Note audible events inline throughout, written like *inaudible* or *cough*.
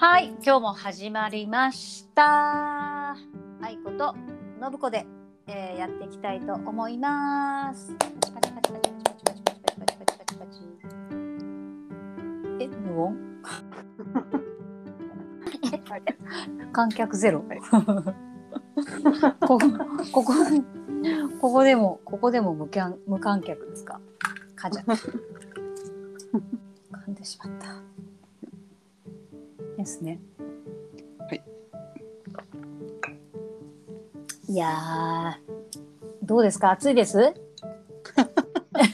はい、今日も始まりました。愛子と信子で、えーやっていきたいと思います。パチパチパチパチパチパチパチパチパチパチ。え、無音？*laughs* 観客ゼロ。*laughs* ここここここでもここでも無観無観客ですか？かんじゃ。*laughs* 噛んでしまった。ですね。はい。いやー、どうですか？暑いです？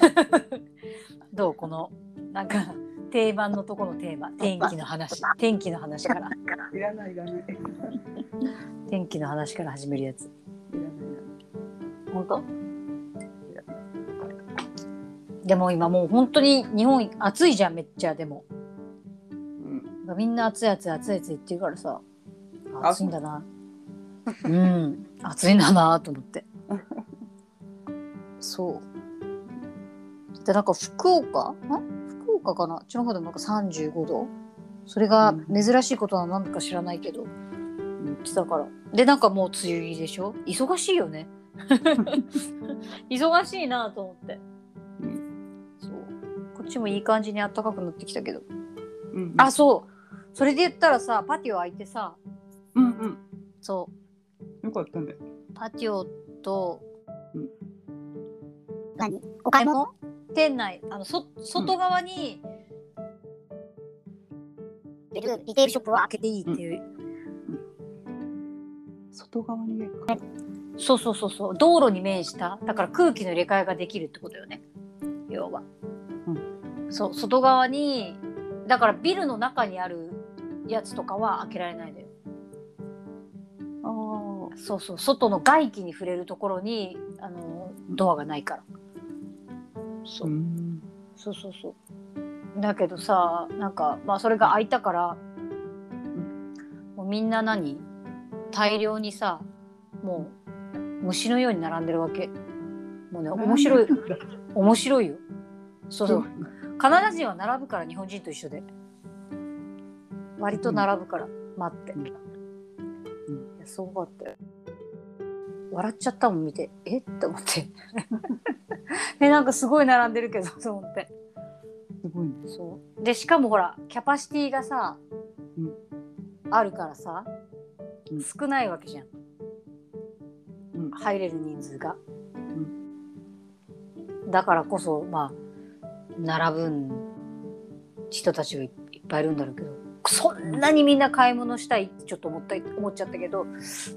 *laughs* どう？この、なんか、定番のとこのテーマ、天気の話、天気の話から、いらないいらない。い天気の話から始めるやつ。らない本当？でも今もう本当に日本暑いじゃん、めっちゃ、でも。うん。みんな暑い暑い暑い暑いって言うからさあ暑いんだな。うん暑いんだなと思って。*laughs* そう。でなんか福岡？ん？福岡かな？あっちの方でもなんか35度？それが珍しいことは何だか知らないけど、言ってたから。でなんかもう梅雨入りでしょ？忙しいよね。*laughs* 忙しいなと思って。うん。そう。こっちもいい感じに暖かくなってきたけど。うん。あそうそれで言ったらさパティオ開いてさうんうん。そう。よかったね。パティオと、うん。何？お買い物？店内あのそ外側に、リテールショップは開けていいっていう、外側にね。そうそうそうそう。道路に面しただから空気の入れ替えができるってことよね。要は、そう外側にだからビルの中にあるやつとかは開けられないのよ。ああ。そうそう外の外気に触れるところにあのドアがないから。そう。うん。そうそうそう。だけどさなんかまあそれが開いたから、もうみんな何？大量にさもう虫のように並んでるわけ。もうね面白い。面白いよ。そうそう。カナダ人は並ぶから日本人と一緒で割と並ぶから待って、うん。いやすごかったよ。笑っちゃったもん見て。え？って思って。*laughs* えなんかすごい並んでるけど *laughs* と思って。すごいね。そう。でしかもほらキャパシティがさ、うん。あるからさ、うん。少ないわけじゃん、うん。入れる人数が、だからこそまあ並ぶん人たちがいいっぱいいるんだろうけどそんなにみんな買い物したいってちょっと思った思っちゃったけど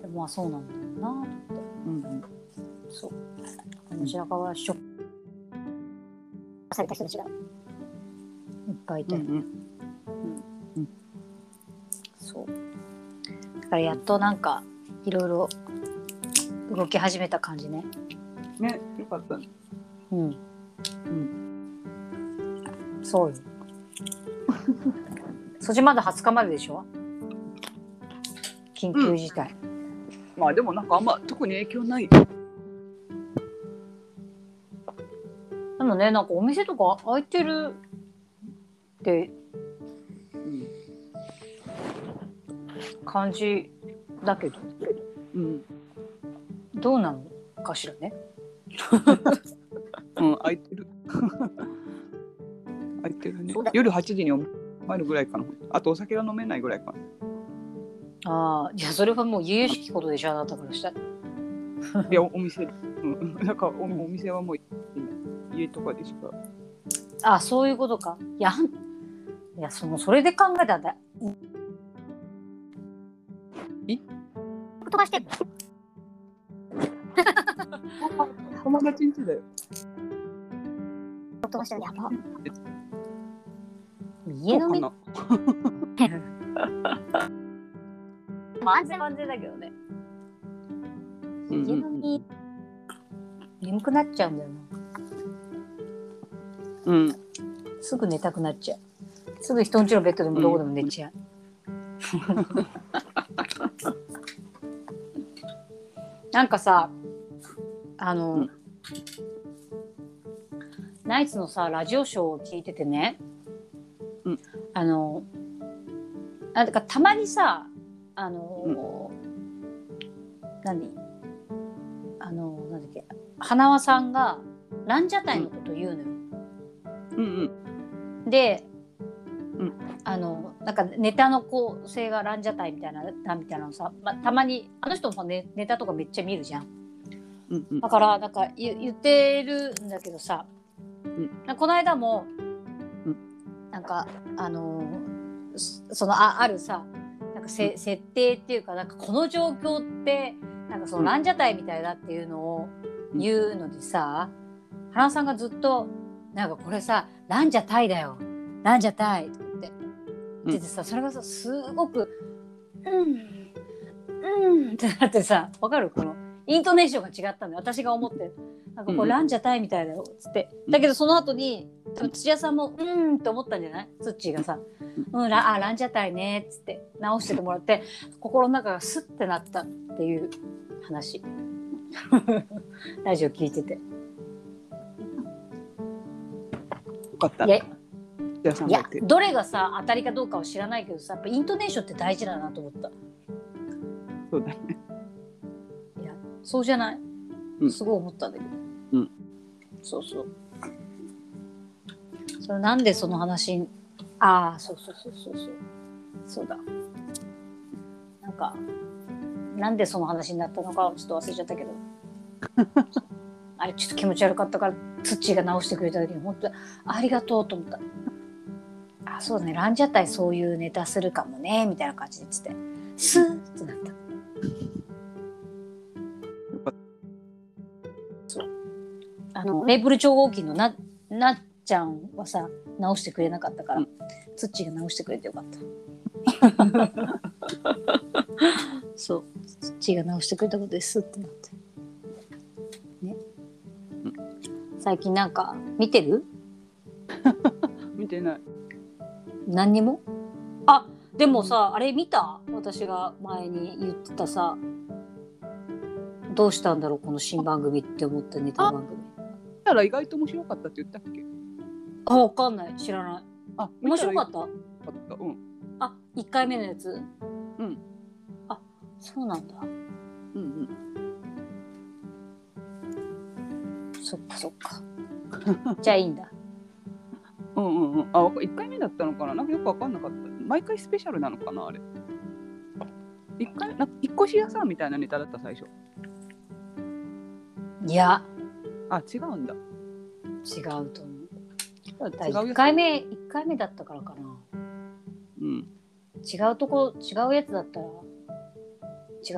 でもまあそうなんだよなと思ってうんうん。そう街中はショックされた人たちがいっぱいいて、うんうん。そう。だからやっとなんかいろいろ動き始めた感じね。ね、よかったね。うん。うん。そうよ。*laughs* そっちまだ20日まででしょ？緊急事態。まあでもなんかあんま特に影響ない。でもね、なんかお店とか開いてるってうん。感じだけど、うん。どうなのかしらね？*laughs* うん、空いてる。*laughs* 空いてるね。夜8時に入るぐらいかな。あとお酒が飲めないぐらいかな。ああ、いや、それはもう由々しきことでしょ、あなたからしたら。いや、おお店、うん、だからおお店はもう家とかでしか。あ、そういうことか。いや、いや、その、それで考えたらだ。え飛ばしてんの *laughs* 友達ん家だよ。飛ばしてるやば。家のね、そうまあ安全は安全だけどね。家飲み、眠くなっちゃうんだよな。うん。すぐ寝たくなっちゃう。すぐ人んちのベッドでもどこでも寝ちゃう。*laughs* なんかさ、あの、うんナイツのさ、ラジオショーを聞いててね、うんあの、なんだかたまにさあのー何？あのーなんだっけ？花輪さんがランジャタイのことを言うのよ。うんうん。で、うんあのなんかネタの構成がランジャタイみたいななみたいなのさ、ま、たまにあの人もネネタとかめっちゃ見るじゃん。うんうんだからなんか言言ってるんだけどさ、んなんかこの間も、うんなんかあのーそそのああるさなんかせ、設定っていうかなんかこの状況ってなんかそのうん。ランジャタイみたいだっていうのを言うのでさ、花さんがずっとなんかこれさランジャタイだよランジャタイって言っててさ、それがさすごくうん。うんってなってさわかる？このイントネーションが違ったのよ。私が思ってなんかこうランジャタイみたいだよっつって。だけどその後に土屋さんもうんって思ったんじゃない？ツッチーがさ「うんラあランジャタイね」っつって直しててもらって心の中がスッてなったっていう話。*laughs* ラジオ聞いてて。よかった。いやいや。どれがさ当たりかどうかは知らないけどさやっぱイントネーションって大事だなと思った。そうだね。いやそうじゃない、うん。すごい思ったんだけど、うん。そうそうそれなんでその話にああそうそうそうそうそう。そうだ。なんかなんでその話になったのかちょっと忘れちゃったけど。*laughs* あれちょっと気持ち悪かったから土が直してくれた時に本当にありがとうと思った。あそうだね。ランジャタイそういうネタするかもねみたいな感じでつって。スーってなった。よかっあのメープル超合金のななっちゃんはさ直してくれなかったから、うん。ツッチーが直してくれてよかった。*laughs* そう。ツッチーが直してくれたことですってなって。ね、うん。最近なんか見てる？た *laughs* 見てない。何にも？あでもさあれ見た？私が前に言ってたさ。どうしたんだろうこの新番組って思ったネタ番組。たら意外と面白かったって言ったっけ？あわかんない知らないあ、面白かった？た。った。うん。あ一1回目のやつうんあそうなんだうんうん。そっかそっか *laughs* じゃあいいんだうんうんうん。あ、わか一回目だったのかな？なんかよくわかんなかった。毎回スペシャルなのかな？あれ。一回、なんか引っ越し屋さんみたいなネタだった最初。いやあ、違うんだ。違うと思う1回目一回目だったからかなうん。違うとこ違うやつだったら違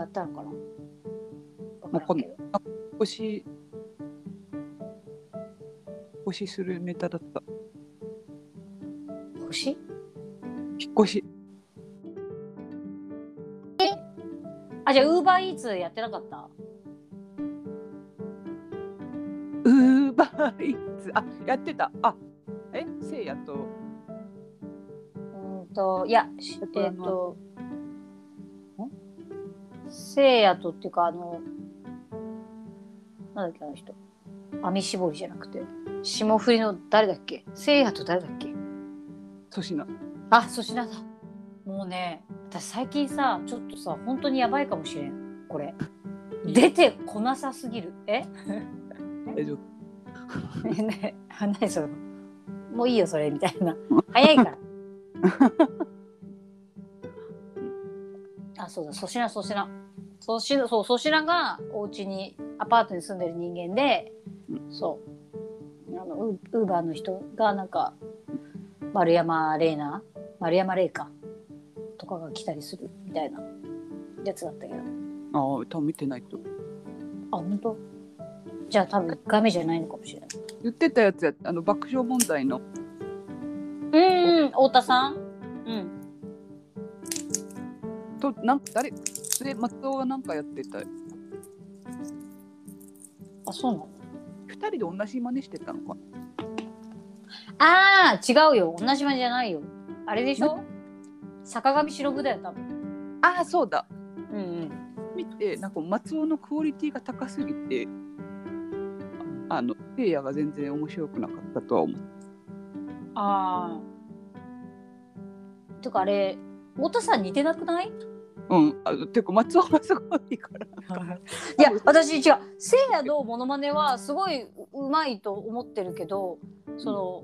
ったのかなわからんけど引っ越し、引っ越しするネタだった。星？引っ越し。あじゃあウーバーイーツやってなかった？ウーバーイーツ。あ、やってた。あ、やと。うーんといやしえっとえっとんせいやとっていうかあのなんだっけあの人。網絞りじゃなくて。霜降りの誰だっけ？せいやと誰だっけ？粗品。あ粗品だ。もうね私最近さちょっとさ本当にやばいかもしれん。これ。出てこなさすぎる。え？*laughs* 大丈夫。*laughs* ねあ何それもういいよそれみたいな。早いから。*laughs* あそうだ粗品粗品。粗品そう粗品がお家にアパートに住んでる人間で、そう。あのウウーバーの人がなんか丸山玲奈？丸山玲香？とかが来たりするみたいなやつだったけど。ああ、多分見てないと。あ本当？じゃあ多分1回目じゃないのかもしれない。言ってたやつや、あの爆笑問題の。うんうん太田さん？うん。と、なんか誰、で、松尾がなんかやってた。あそうなの？二人で同じ真似してたのかな？ああ違うよ。同じ間じゃないよ。あれでしょ？坂上忍だよ多分。ああ、そうだ。うんうん。見て、なんか松尾のクオリティが高すぎて。ああの、せいやが全然面白くなかったとは思う。ああてかあれ太田さん似てなくない？うん。あてか松尾がすごいから。*laughs* いや私違う。せいやのモノマネはすごいうまいと思ってるけどその、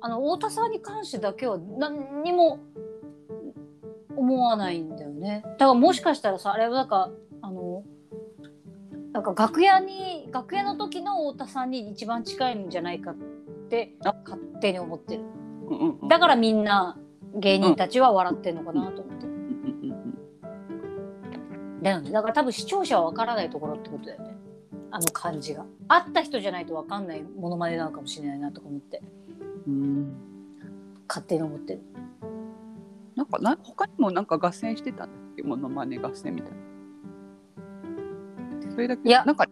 あの太田さんに関してだけは何にも思わないんだよね。だからもしかしたらさあれはなんかなんか楽屋に楽屋の時の太田さんに一番近いんじゃないかってあ。勝手に思ってる。うんうんうん。だからみんな芸人たちは笑ってんのかなと思って、うんうんだよね。だから多分視聴者は分からないところってことだよね。あの感じが。会った人じゃないと分かんないモノマネなのかもしれないなとか思って。うん。うん勝手に思ってる。なんかな他にもなんか合戦してたんだっけモノマネ合戦みたいなそれだけ？いや。なんか。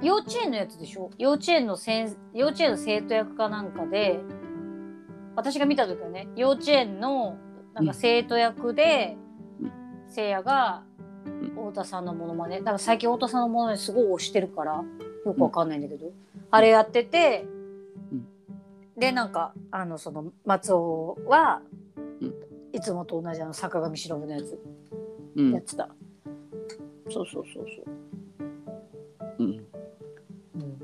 幼稚園のやつでしょ？幼稚園の先幼稚園の生徒役かなんかで私が見た時はね幼稚園のなんか生徒役で、うん。せいやがん。太田さんのモノマネだから最近太田さんのモノマネすごい推してるからよくわかんないんだけど、あれやってて、うん。でなんかあのその松尾は、うん。いつもと同じあの坂上忍のやつうん。やってた、そうそうそうそう。うん。うん。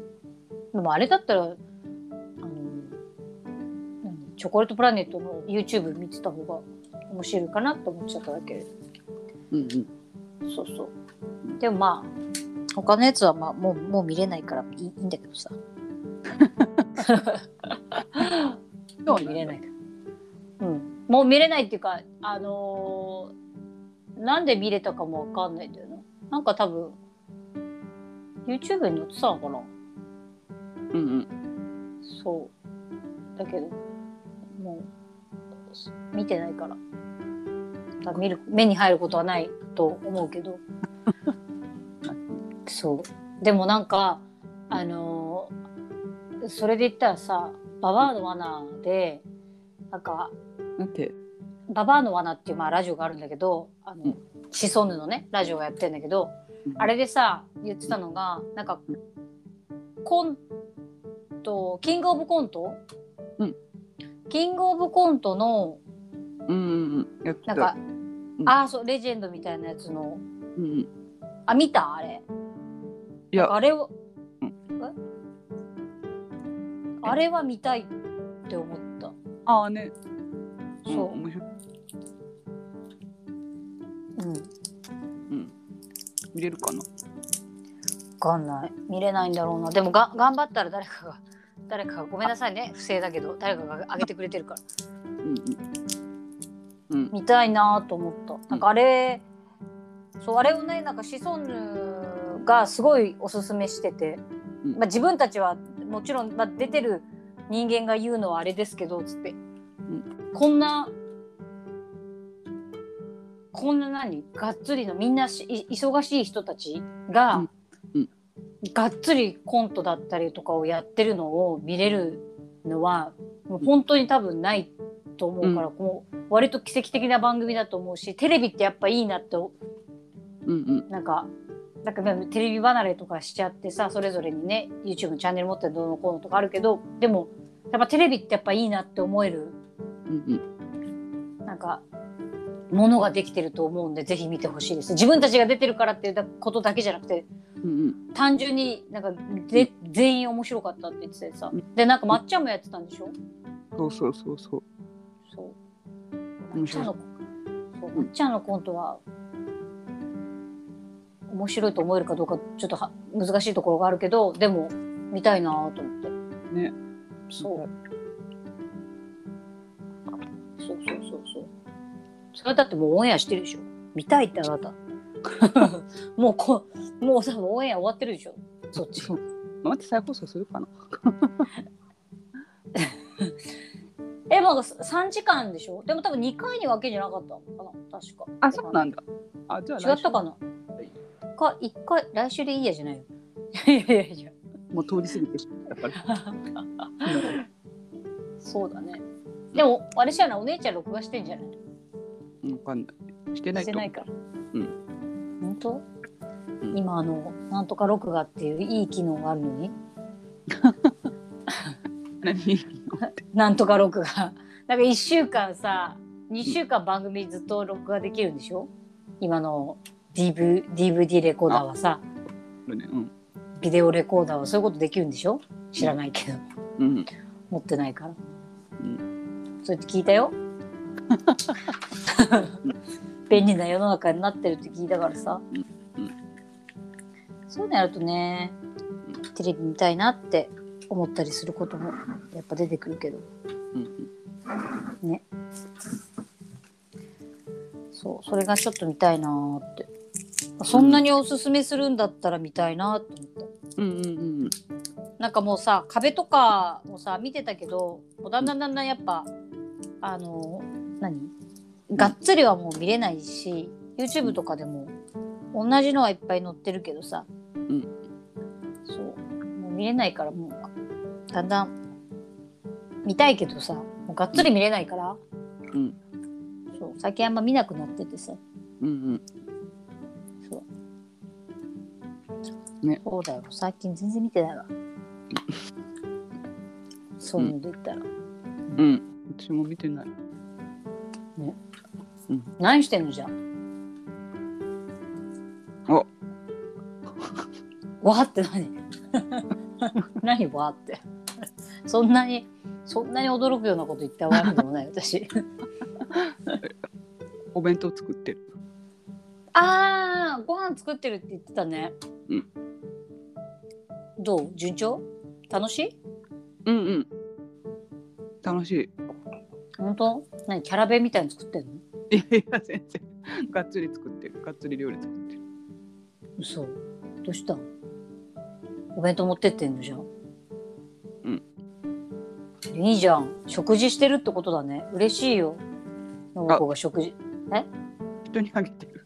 でもあれだったらあの何？チョコレートプラネットの YouTube 見てた方が面白いかなと思っちゃっただけ。でうんうん。そうそう。でもまあ他のやつはまあもうもう見れないからいいいいんだけどさ。*laughs* もう見れない。うん。もう見れないっていうかあのーなんで見れたかもわかんないんだよななんか多分 YouTube に載ってたのかな？うんうん。そう。だけどもう見てないから。だ見る目に入ることはないと思うけど。*laughs* そう。でもなんかあのーそれで言ったらさババアの罠でなんかなんて？ババアの罠っていうまあラジオがあるんだけどあの、うんシソンヌのねラジオがやってんだけど、あれでさ言ってたのがなんかコントキングオブコント、うん。キングオブコントのうんなんか、うん。ああそうレジェンドみたいなやつの。うんうん。あ見た？あれ。いや。あれを、うん。え？あれは見たいって思った。ああね。そう、ん面白いうん。うん。見れるかな？わかんない。見れないんだろうな。でもが頑張ったら誰かが誰かがごめんなさいね。不正だけど誰かが上げてくれてるから。うんうん。うん。見たいなと思った。なんかあれそうあれをねなんかシソンヌがすごいおすすめしてて、うん。まあ、自分たちはもちろん、まあ、出てる人間が言うのはあれですけどつって、こんなこんな何がっつりのみんなしい忙しい人たちが、うん。うん。がっつりコントだったりとかをやってるのを見れるのはもう本当に多分ないと思うから、こう割と奇跡的な番組だと思うしテレビってやっぱいいなってう。んうん。なんかなんかテレビ離れとかしちゃってさそれぞれにね YouTube のチャンネル持ってどうのこうのとかあるけどでもやっぱテレビってやっぱいいなって思える。うんうん。なんかものができてると思うんでぜひ見てほしいです。自分たちが出てるからっていうことだけじゃなくてうんうん。単純になんかで全員面白かったって言っててさ。でなんかまっちゃんもやってたんでしょ？そうそうそうそう。そう。まっちゃんのそうまっちゃんのコントは面白いと思えるかどうかちょっとは難しいところがあるけどでも見たいなと思って。ね。そう。そうそうそうそうそれだってもうオンエアしてるでしょ。見たいってあなた。*laughs* もうこもうさオンエア終わってるでしょ。そっち。待って再放送するかな？*laughs* えまあ3時間でしょ？でも多分2回に分けじゃなかったのかな？確か。あそうなんだ。あじゃあ違ったかな？か一回来週でいいやじゃないよ。*laughs* いやいやいや。もう通り過ぎてしまったからそうだね。でもあれじゃない？お姉ちゃん録画してんじゃない？うんわかんない。してないしてないか。らうん。本当、うん。今あのなんとか録画っていういい機能があるのに？*laughs* 何 *laughs* なんとか録画なんか1週間さ2週間番組ずっと録画できるんでしょ？今の DV DVD レコーダーはさ。ね。うん。ビデオレコーダーはそういうことできるんでしょ？知らないけど、うん。持ってないから、うそうやって聞いたよ *laughs* 便利な世の中になってるって聞いたからさ、うんうんそういうのやるとねテレビ見たいなって思ったりすることもやっぱ出てくるけど。うんね。そうそれがちょっと見たいなーって。そんなにおすすめするんだったら見たいなって思った。うんうんうんなんかもうさ壁とかもさ見てたけどもうだんだんだんだんやっぱあの何？がっつりはもう見れないし YouTube とかでも同じのはいっぱい載ってるけどさ、ん。そう。もう見れないからもうだんだん見たいけどさ。もうがっつり見れないから、うん。そう。最近あんま見なくなっててさ。うんうん。そう。ね。そうだよ。最近全然見てないわ。そういうので言ったら。うん。私も見てない何してんのじゃん。お *laughs* わーって何？*laughs* 何わーって？そんなに、そんなに驚くようなこと言ったわけでもない私。お弁当作ってる。あー、ご飯作ってるって言ってたね。うん。どう？順調？楽しい？うんうん。楽しい本当？何キャラ弁みたいに作ってんの？いやいや全然。がっつり作ってる。がっつり料理作ってる。嘘。どうした？んお弁当持ってってんのじゃんうん。いいじゃん。食事してるってことだね。嬉しいよ。信子が食事。人にあげてる。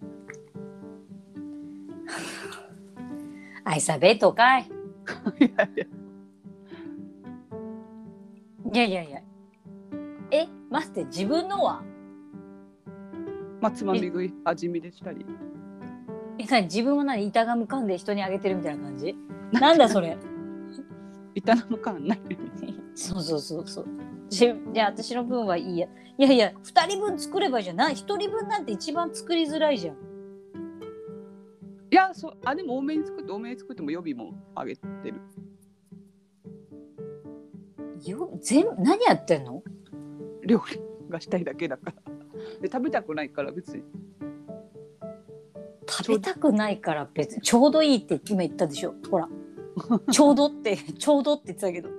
*laughs* 愛さベートかい。*laughs* いやいや。いやいやいやえ待って自分のは？まあつまみ食い味見でしたり。え何？自分は何？板がむかんで人にあげてるみたいな感じ？なんだそれ？板の感ない。そうそうそうそう。じじゃあ私の分はいいや。いやいや2人分作ればいいじゃん。ない1人分なんて一番作りづらいじゃん。いやそうあでも多めに作って多めに作っても予備もあげてる。よ全何やってんの？料理がしたいだけだから。で食べたくないから別に。食べたくないから別に。ちょうどいいって今言ったでしょ。ほら。*laughs* ちょうどってちょうどって言ってたけど。*laughs*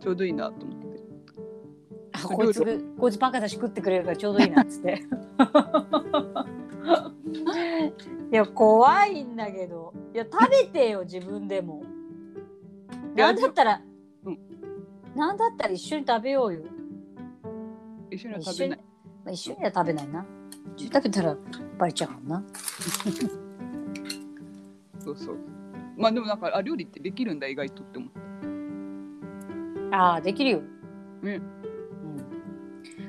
ちょうどいいなと思って。あこいつこいつバカだし食ってくれるからちょうどいいなっつって。*laughs* いや怖いんだけど。いや食べてよ自分でも。いやなんだったら、うんなんだったら一緒に食べようよ。一緒には食べない。まあ、一緒には食べないな。一緒に食べたらバレちゃうもんな。*laughs* そうそう。まあでもなんかあ料理ってできるんだ意外とって思ってああできるよ、ねうん、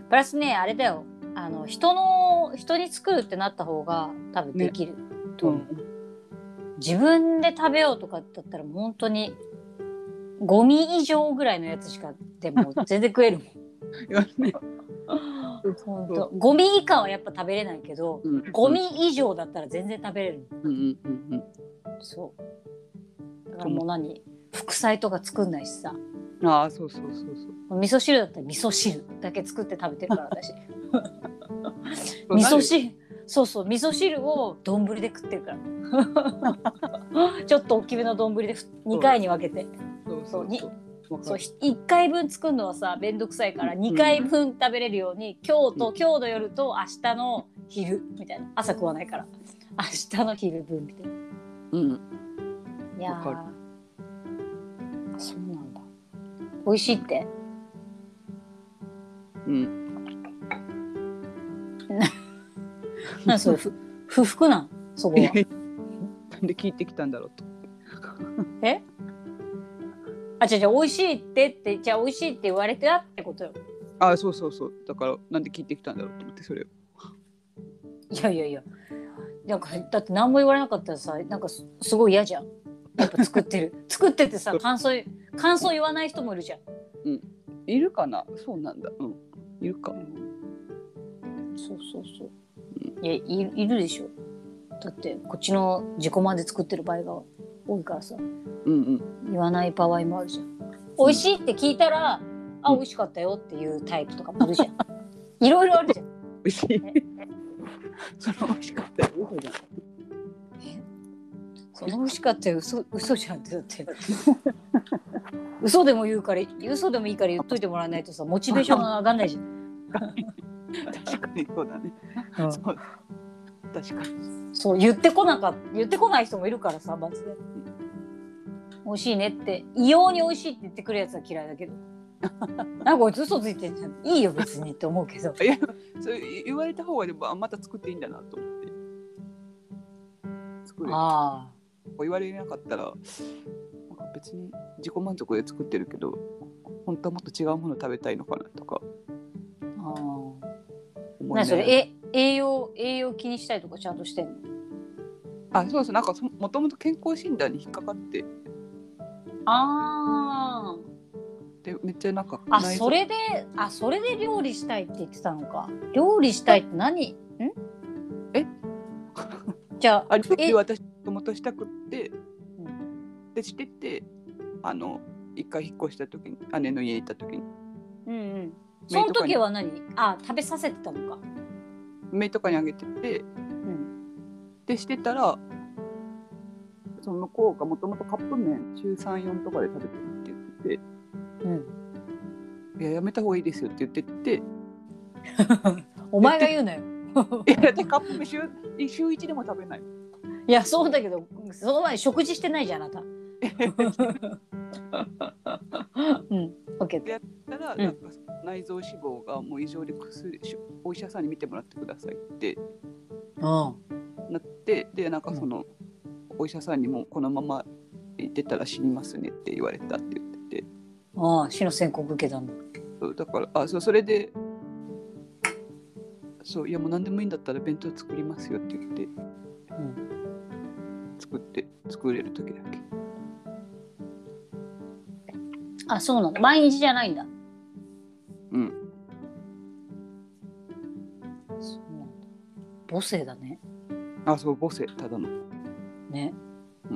プラスねあれだよ。あの人の人に作るってなった方が多分できる、と思う。自分で食べようとかだったら本当にゴミ以上ぐらいのやつしかでも全然食えるもん。本当。ゴミ以下はやっぱ食べれないけどうん。ゴミ以上だったら全然食べれる。もんうんうんうん。そう。だからもう何？副菜とか作んないしさ。うんああそうそうそうそう。味噌汁だったら味噌汁だけ作って食べてるから私。*laughs* 味噌汁そうそう味噌汁を丼で食ってるから。*laughs* ちょっと大きめの丼で2回に分けてそうそうにそう。わかそうる1回分作るのはさめんどくさいから2回分食べれるように今日と今日の夜と明日の昼みたいな。朝食わないから。明日の昼分みたいな。うん。いやそうなんだ。美味しいって。うん。*laughs* なんそれふ不服なん？そこは。*laughs* なんで聞いてきたんだろうと。え？あ違う違う美味しいってってじゃあ美味しいって言われてたってことよ。ああそうそうそう。だからなんで聞いてきたんだろうと思ってそれを。いやいやいや。なんかだって何も言われなかったらさなんかすすごい嫌じゃん。やっぱ作ってる。*laughs* 作っててさ感想感想言わない人もいるじゃん。いるかな？そうなんだ。うん。いるかそうそうそう。いやいいるでしょ。だってこっちの自己満で作ってる場合が多いからさ。うんうん。言わない場合もあるじゃん。美味しいって聞いたら、あ美味しかったよっていうタイプとかもいるじゃん。いろいろあるじゃん。美味しい。それ美味しかったよ。嘘じゃん。その美味しかったよ。嘘嘘じゃんってだって。嘘でも言うから嘘でもいいから言っといてもらわないとさモチベーションが上がんないじゃん、*laughs* 確かにそうだね、うん。そう確かに。そう言ってこなか言ってこない人もいるからさマジで。美味しいねって。異様に美味しいって言ってくるやつは嫌いだけど。*laughs* なんかこいつ嘘ついてんじゃん。いいよ別にって思うけど。*laughs* いやそれ言われた方がでもあまた作っていいんだなと思って。作る。あ言われなかったらなんか別に自己満足で作ってるけど本当はもっと違うもの食べたいのかなとか。ーあ。ー思いな何それ？え？栄養栄養気にしたりとかちゃんとしてんの？あそうそう。なんかそもともと健康診断に引っかかって。あでめっちゃなんかあそれであそれで料理したいって言ってたのか。料理したいって何？ん？え？じゃあ *laughs* あ料え？理私もともとしたくって。うん。でしててあの一回引っ越した時に姉の家に行った時に。うんうん。その時は何？あ食べさせてたのか姪とかにあげてて。うんでしてたらその向こうがもともとカップ麺週34とかで食べてるって言ってうん。て「いややめた方がいいですよ」って言ってて。*laughs* お前が言うなよ。*laughs* いやでカップ麺週週1でも食べない。いやそうだけどその前に食事してないじゃんあなた。*laughs* うん。オッケーやったら、うん。なんか内臓脂肪がもう異常で薬しお医者さんに見てもらってくださいってうんなってでなんかその、お医者さんにもこのまま行ってたら死にますねって言われたって言ってて。ああ死の宣告受けたんだ。そうだからあそうそれでそういやもう何でもいいんだったら弁当作りますよって言って。うん。作って作れる時だけ。あそうなんだ毎日じゃないんだ母性だね。あそう母性ただの。ね。う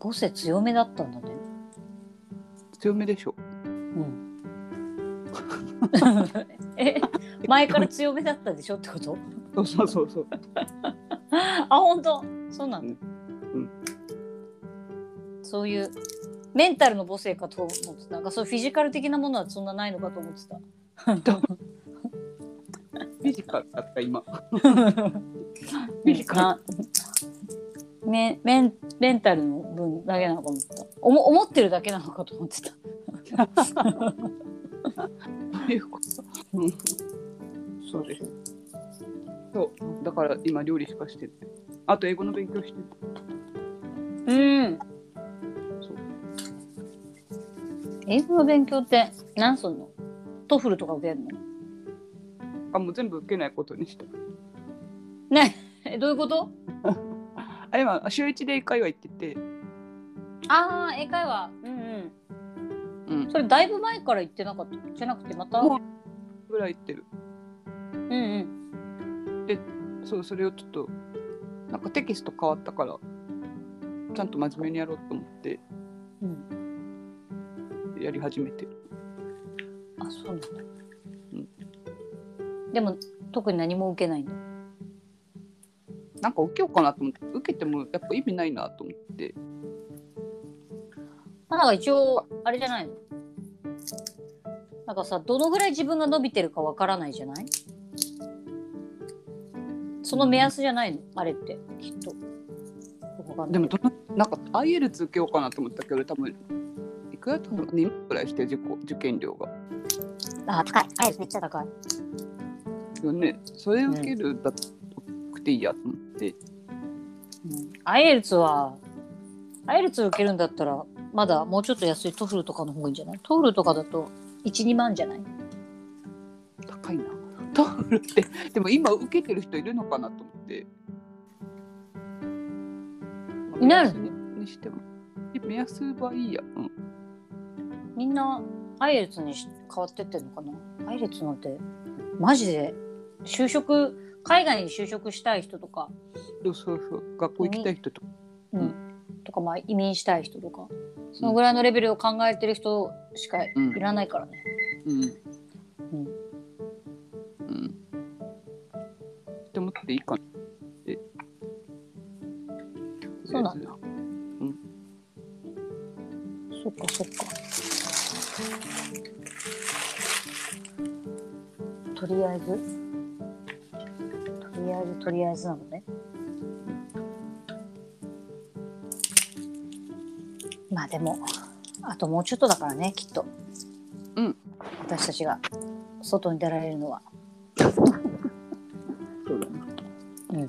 母性強めだったんだね。強めでしょ。うん。*laughs* え前から強めだったでしょってこと？そうそうそうそう。*laughs* あ本当？そうなんだ、うん。そういうメンタルの母性かと思ってた。なんかそういうフィジカル的なものはそんなないのかと思ってたジカルだった今。メメンメンタルの分だけなのかと思ってた。おも思ってるだけなのかと思ってた。ういうことうんそうです。そうだから今料理しかしててあと英語の勉強しててうん。英語の勉強って何すんの？ TOEFL とか受けるの？あもう全部受けないことにした。ね。*laughs* えどういうこと？あ今週一で英会話行ってて。ああ英会話。うんうん。うん。それだいぶ前から言ってなかった？じゃなくてまた？ぐらい行ってる。うんうん。そうそれをちょっとなんかテキスト変わったからちゃんと真面目にやろうと思って。うん。やり始めてる。あそうなんだ、うんでも特に何も受けないんだなんか受けようかなと思って受けてもやっぱ意味ないなと思って。まあなんか一応あれじゃないの？なんかさどのぐらい自分が伸びてるかわからないじゃない？その目安じゃないの、あれってきっと。で。もどのなんか IELTS 受けようかなと思ったけど多分いくらだったの2万ぐらいして受講受験料が。あ高い。あめっちゃ高いよね。それ受けるだくていいやと思って、 IELTS は IELTS 受けるんだったらまだもうちょっと安い TOEFL とかの方がいいんじゃない？ TOEFL とかだと12万じゃない？高いな。 TOEFL ってでも今受けてる人いるのかなと思って。いないににしても。目安はいいや。うん。みんな IELTS にし変わってってんのかな？ IELTS なんてマジで就職海外に就職したい人とか、そうそう学校行きたい人とか。うん。うん。とかまあ移民したい人とか。そのぐらいのレベルを考えてる人しかいうん。らないからね。うん。うん。うん。って思っていいかなって。そうなんだ。だそっかそっか。とりあえずとりあえずとりあえずなのね。まあでもあともうちょっとだからねきっと。うん。私たちが外に出られるのは。そうだね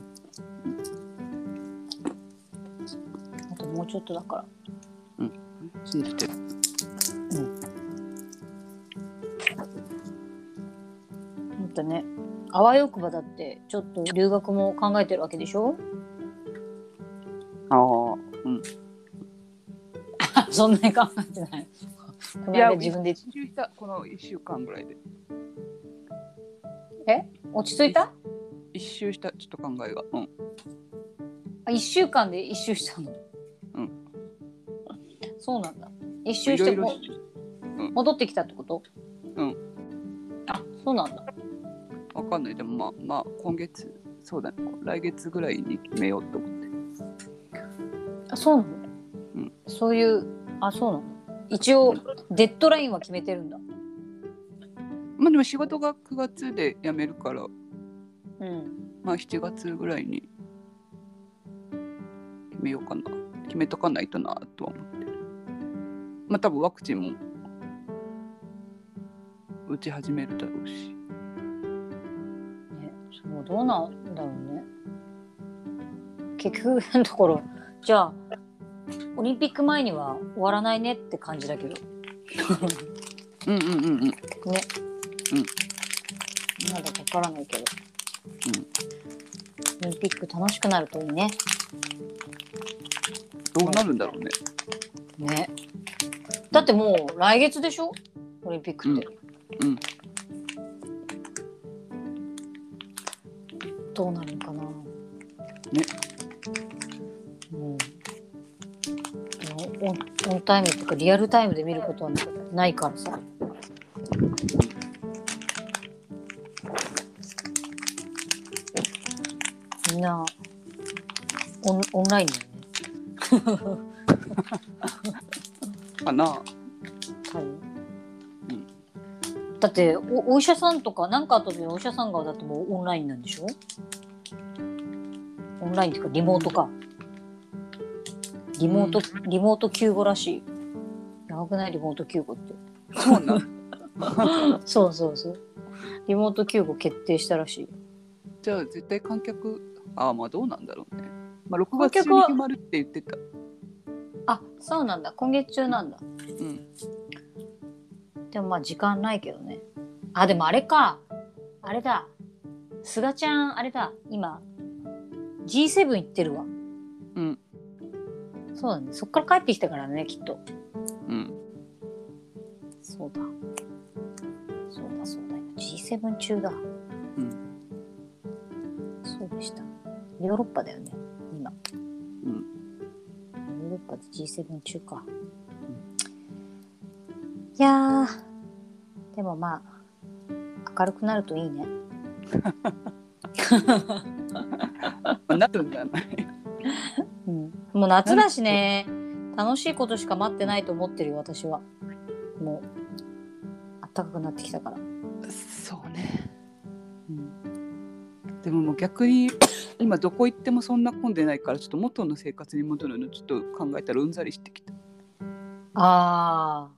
あともうちょっとだから。信じてるほんとねあわよくばだってちょっと留学も考えてるわけでしょ？ああうん。*laughs* そんなに考えてない。この間自分で。一周したこの1週間ぐらいで。落ち着いた？一周したちょっと考えが。うん。あ1週間で一周したの？うん。そうなんだ。一周していろいろも戻ってきたってこと？うん。あそうなんだわかんない。でもまあまあ今月そうだね。来月ぐらいに決めようと思ってあそうなの、うんそういうあそうなの。一応デッドラインは決めてるんだ。まあでも仕事が9月で辞めるから。うんまあ7月ぐらいに決めようかな。決めとかないとなとは思ってまあ多分ワクチンも打ち始めるだろうし。どうなんだろうね結局のところじゃあオリンピック前には終わらないねって感じだけどうんうんうんうんね。うん。まだわからないけど。オリンピック楽しくなるといいね。どうなるんだろうねね。だってもう来月でしょ？オリンピックって。うんどうなるのかな。ね。うん。オンオンタイムとかリアルタイムで見ることはないからさ。みんなオンオンラインだよね。かなだっておお医者さんとか何かあった時にお医者さんがだってもうオンラインなんでしょ？オンラインっていうかリモートか。リモート、リモート救護らしい。やばくない？リモート救護って。そうなん *laughs* そうそうそう。リモート救護決定したらしい。じゃあ絶対観客ああまあどうなんだろうね。まあ6観月中に決まるって言ってた。あそうなんだ。今月中なんだ。うんでもまあ時間ないけどね。あでもあれか。あれだ。すがちゃんあれだ。今 G7 行ってるわ。うん。そうだね。そっから帰ってきたからねきっと。うん。そうだ。そうだそうだ。G7 中だ。うん。そうでした。ヨーロッパだよね今。うん。ヨーロッパで G7 中か、いやー。でもまあ明るくなるといいね。まあなるんじゃないうん、もう夏だしね。楽しいことしか待ってないと思ってるよ私は。もう暖かくなってきたから、そうね。うん、でももう逆に *coughs* 今どこ行ってもそんな混んでないからちょっと元の生活に戻るのちょっと考えたらうんざりしてきた。あー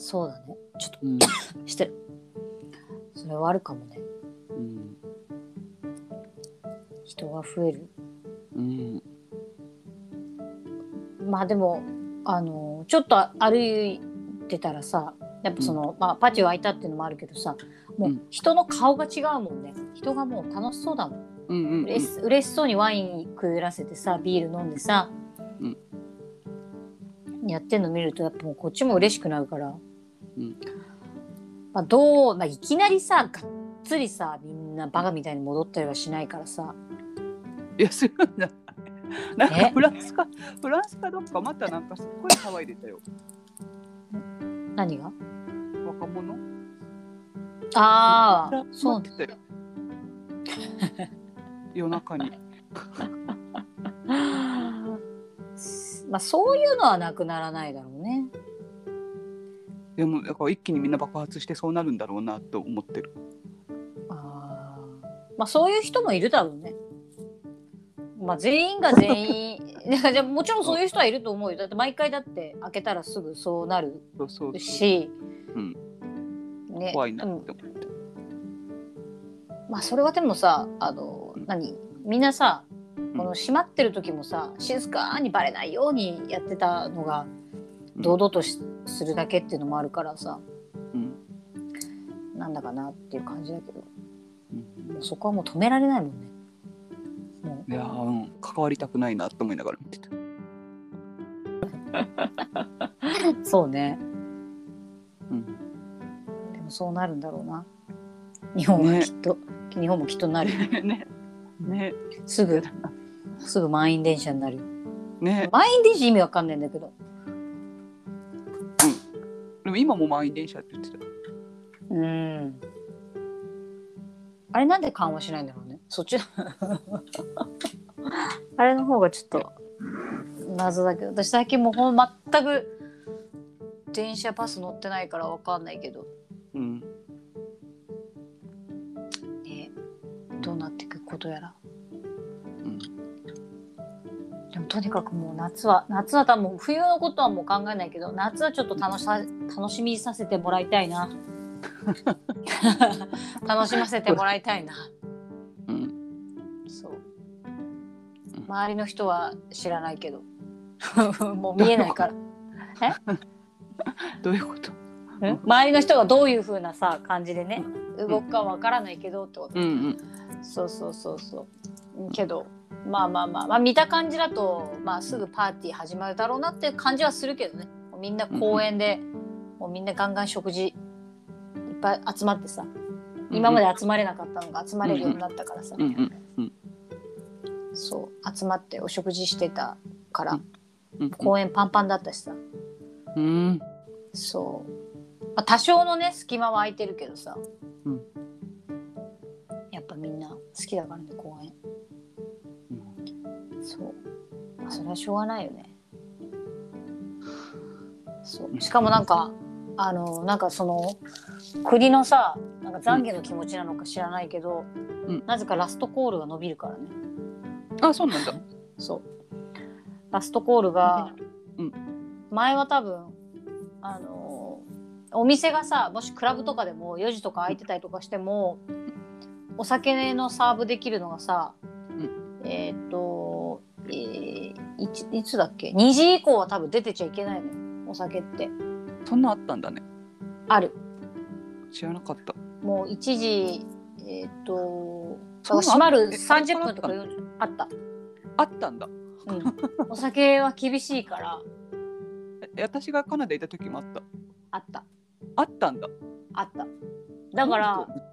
そうだね。ちょっうん、としてる。それはあるかもね。うん。人が増える。うん。まあでもあのちょっと歩いてたらさやっぱその、まあ、パチ湧いたっていうのもあるけどさもううん。人の顔が違うもんね。人がもう楽しそうだもん。うんうんうん。嬉し嬉しそうにワインくぐらせてさビール飲んでさ、うん。やってんの見るとやっぱもうこっちも嬉しくなるから、うん。まあ、どう、まあ、いきなりさがっつりさみんなバカみたいに戻ったりはしないからさ。いやするんじゃ *laughs* なんかえ？フランスかフランスかどっかまたなんかすっごい騒いでたよ。何が？若者？ああそう待ってたよ *laughs* 夜中に。*laughs* まあそういうのはなくならないだろうねでもだから一気にみんな爆発してそうなるんだろうなと思ってる。あー。まあそういう人もいるだろうね。まあ全員が全員じゃあもちろんそういう人はいると思うよ。だって毎回だって開けたらすぐそうなるし、怖いなって思って。まあそれはでもさあのうん。何？みんなさん。この閉まってる時もさ静かにバレないようにやってたのがうん。堂々としするだけっていうのもあるからさ。うん。なんだかなっていう感じだけど。うん。そこはもう止められないもんね。もいやーうん。関わりたくないなと思いながら見てた。うそうね。うん。でもそうなるんだろうな。日本はね。きっと、日本もきっとなる。よ *laughs* ね。ね。すぐ。*laughs* すぐ満員電車になる。よね。満員電車意味わかんないんだけどでも今も満員電車って言ってたうん。あれなんで緩和しないんだろうね？そっち。*laughs* あれの方がちょっと謎だけど。私最近もうほん全く電車バス乗ってないからわかんないけど。うん。ねどうなっていくことやらとにかくもう夏は夏は多分冬のことはもう考えないけど夏はちょっと楽しさ楽しみさせてもらいたいな。*laughs* 楽しませてもらいたいな。うん。そう。周りの人は知らないけど。*laughs* もう見えないから。どういうこと？*laughs* ん。周りの人がどういう風なさ感じでね動くかわからないけどってこと。うんうん。そうそうそうそう。けどまあまあまあ、まあ、見た感じだと、まあ、すぐパーティー始まるだろうなって感じはするけどね。みんな公園で、もうみんなガンガン食事いっぱい集まってさ今まで集まれなかったのが集まれるようになったからさ、うんうんうんそう集まってお食事してたから、うんうん。公園パンパンだったしさ。うん。そう、まあ、多少のね隙間は空いてるけどさ、うん。やっぱみんな好きだからね公園そう、まあ、それはしょうがないよね。そう。しかもなんかあのなんかその国のさなんか懺悔の気持ちなのか知らないけど、うん。なぜかラストコールが伸びるからね。あそうなんだ。*laughs* そう。ラストコールが、うん。前は多分あのお店がさもしクラブとかでも4時とか空いてたりとかしてもお酒のサーブできるのがさ、えーっと、えーいついつだっけ？2時以降は多分出てちゃいけないのよ。お酒って。そんなあったんだね。ある。知らなかった。もう1時えーっと閉まるえ30分とかあっ40あった、あったんだ。うん、お酒は厳しいから。え私がカナダいた時もあった。あった。あったんだ。あった。だからうん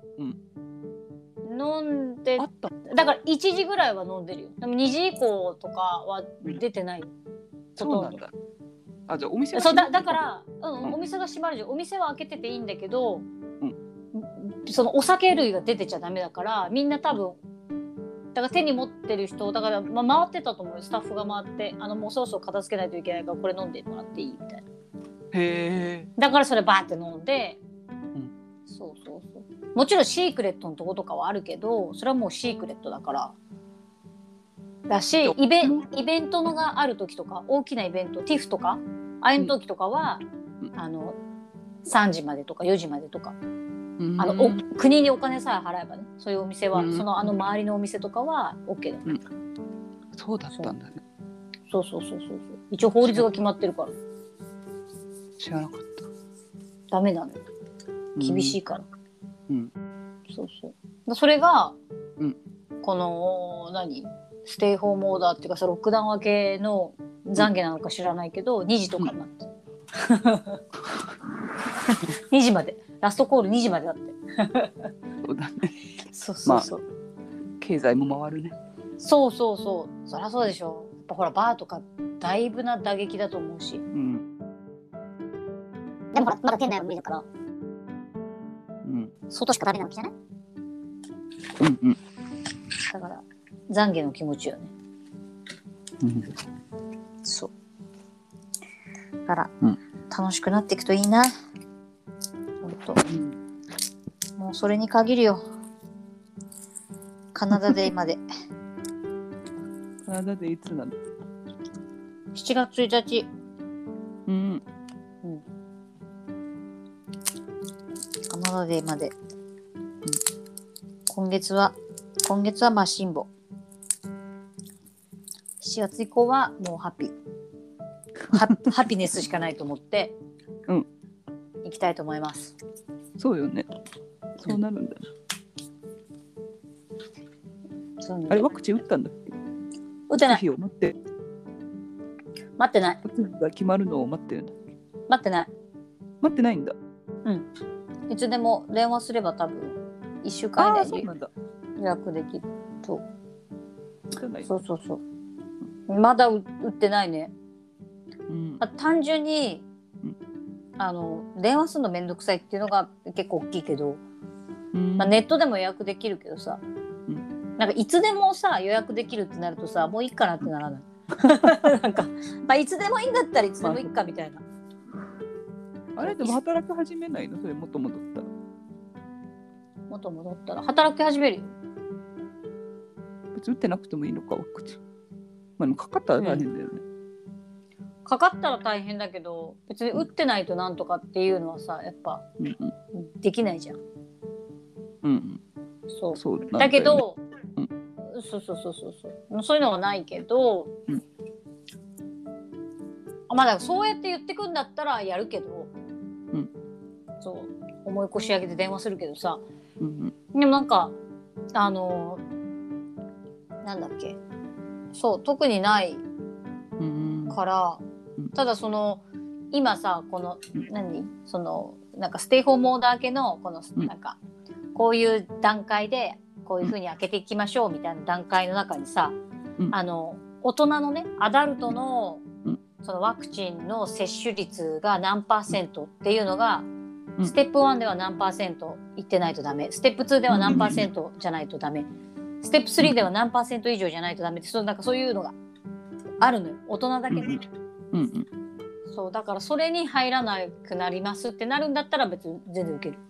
飲んであった。だから1時ぐらいは飲んでるよ。でも2時以降とかは出てない、そうなんだ。あじゃあお店がそうだだから、うんうん。お店が閉まるじゃん。お店は開けてていいんだけど、うん。そのお酒類が出てちゃダメだからみんな多分だから手に持ってる人だから、まあ、回ってたと思うよ。スタッフが回ってあのもうそろそろ片付けないといけないからこれ飲んでもらっていいみたいな。へえだからそれバーって飲んで、もちろんシークレットのとことかはあるけどそれはもうシークレットだから。だしイベンイベントのがある時とか大きなイベント TIFF とかああいう時とかは、うん。あの3時までとか4時までとか、うん。あのお国にお金さえ払えばねそういうお店は、うん。そのあの周りのお店とかは OK だよ、そうだったんだね。そう。そうそうそうそう一応法律が決まってるから。知らなかっダメなの厳しいから、うん。そうそう。だそれが、うん。この何？ステイホームオーダーっていうかさロックダウン明けの懺悔なのか知らないけど2時とかになって、2時まで。ラストコール2時までだって。そうだね。そうそうそう、経済も回るね。そうそうそう。そりゃそうでしょ。やっぱほらバーとかだいぶな打撃だと思うし。うん。でもほらまだ店内は無理だから。うん。外しかダメなわけじゃない？うんうん。だから懺悔の気持ちよね。うん。そう。だから、うん。楽しくなっていくといいな。本当。もうそれに限るよ。カナダデーまで。体でいつなの？7月1日。うん。カナダデーまで、今月は今月はマシンボ7月以降はもうハッピー。ハ *laughs* ハピネスしかないと思って、うん。行きたいと思います。そうよね。そうなるんだ。そうねあれ、ワクチン打ったんだっけ？打ってない。日を待って、待ってない。が決まるのを待ってるんだ。待ってない。待ってないんだ。いつでも電話すれば多分1週ああ、間以内でそうなんだ。予約できると。じゃないそうそうそう。まだ打打ってないね。うん。あ単純に、うん。あの電話するのめんどくさいっていうのが結構大きいけど、うん。まあ、ネットでも予約できるけどさ、うなんかいつでもさ予約できるってなるとさもういいかなってならない。*laughs* なんか、まあ、いつでもいいんだったらいつでもいいかみたいなあれでも働き始めないの？それもっと戻ったら。元戻ったら働き始めるよ別に打ってなくてもいいのか、ワクチン。まあ、でもかかったら大変だよね。かかったら大変だけど別に打ってないとなんとかっていうのはさやっぱうんうん。できないじゃんうんそううん。そうなんよねだけ、ど、うんそうそうそうそうそうそういうのはないけど、うんあまあだそうやって言ってくんだったらやるけど、うんそう重い腰上げて電話するけどさ。うんでもなんかあのなんだっけ。そう特にないから、うん。ただその今さこのうん何？そのなんかステイホームオーダー明けのこのうん。なんかこういう段階でこういうふうに開けていきましょうみたいな段階の中にさ、うん。あの大人のねアダルトのうん。そのワクチンの接種率が何パーセントっていうのが、うん。ステップ1では何パーセントいってないとダメ。ステップ2では何パーセントじゃないとダメ。ステップ3では何パーセント以上じゃないとダメ。ってそうなんかそういうのがあるのよ。大人だけで。うんうん。そうだからそれに入らなくなりますってなるんだったら別に全然受ける。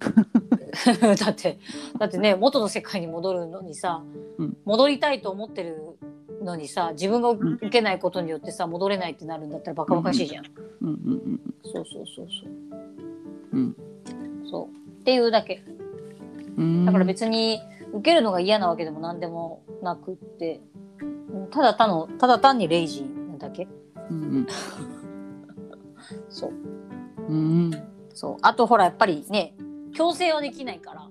*laughs* だってだってね元の世界に戻るのにさ、うん。戻りたいと思ってるのにさ自分が受けないことによってさ戻れないってなるんだったらバカバカしいじゃん、うんうん。そうそうそうそううん。そう。っていうだけ。うん。だから別に受けるのが嫌なわけでも何でもなくって。うんただ単のただ単にレイジーなだけ。うん *laughs* そう。うん。そう。あとほらやっぱりね強制はできないから。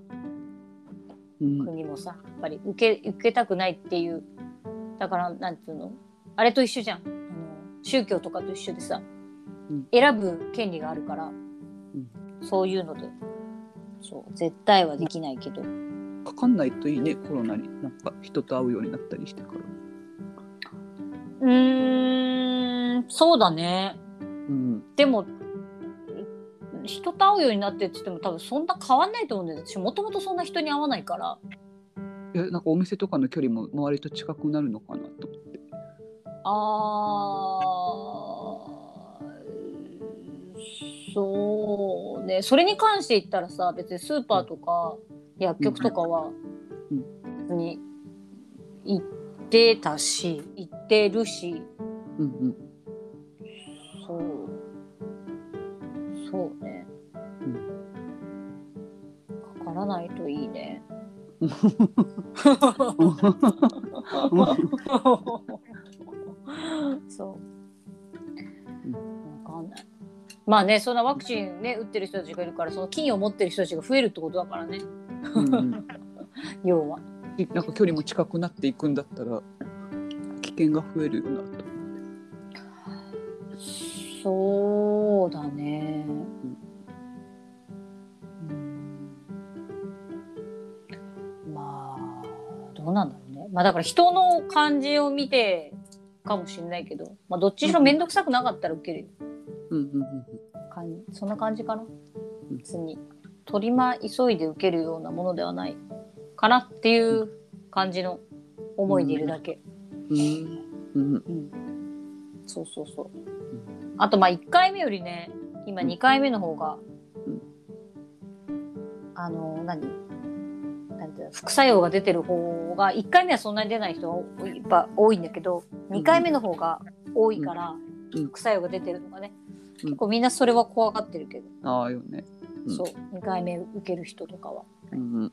うん。国もさやっぱり。受け受けたくないっていう。だからなんていうの？あれと一緒じゃん。あの宗教とかと一緒でさ、うん。選ぶ権利があるから、そういうのでそう絶対はできないけどかかんないといいね、コロナに。なんか人と会うようになったりしてから。うーんそうだねうん。でも人と会うようになってって言っても多分そんな変わんないと思うんだよもともとそんな人に会わないからいや、なんかお店とかの距離も周りと近くなるのかなと思って。あーそうね。それに関して言ったらさ別にスーパーとか薬局とかはうん。別に行ってたし行ってるし。うんうん。そう。そうね、かからないといいね。*laughs* *laughs* そう。まあね、そんなワクチンね、打ってる人たちがいるから、その菌を持ってる人たちが増えるってことだからね、うんうん *laughs* 要は。なんか距離も近くなっていくんだったら危険が増えるよなと。そうだね。うんまあどうなんだろうね。まあだから人の感じを見てかもしれないけど、まあどっちにしろ面倒くさくなかったら受けるよ。うんうんうん感じ。そんな感じかな？うん。別に取りま急いで受けるようなものではないかなっていう感じの思いでいるだけ。うん。うん。うん、そうそうそう。あとまあ1回目よりね今2回目の方が、うん。あの何？なんていうの副作用が出てる方が1回目はそんなに出ない人がやっぱ多いんだけど2回目の方が多いから、うん。副作用が出てるのがね、うん結構みんなそれは怖がってるけど、ああよね。うん。そう。2回目受ける人とかは。うんうん。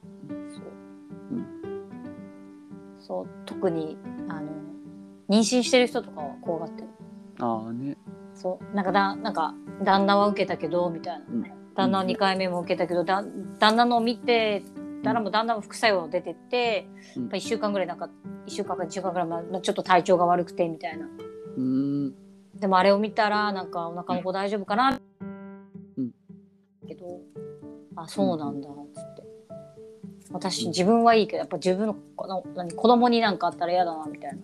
そう,、うんそう。特にあの妊娠してる人とかは怖がってる。ああね。そう。なんかだなんか旦那は受けたけどみたいな、うん。旦那は2回目も受けたけどだ旦那のを見て旦那もだんだん副作用出てって、うん。やっぱ1週間ぐらいなんか1週間か2週間ぐらい、まあ、ちょっと体調が悪くてみたいな。うんでもあれを見たらなんかお腹の子大丈夫かな、うん。けどあそうなんだっつって。私自分はいいけどやっぱ自分の子の何子供になんかあったら嫌だなみたいな。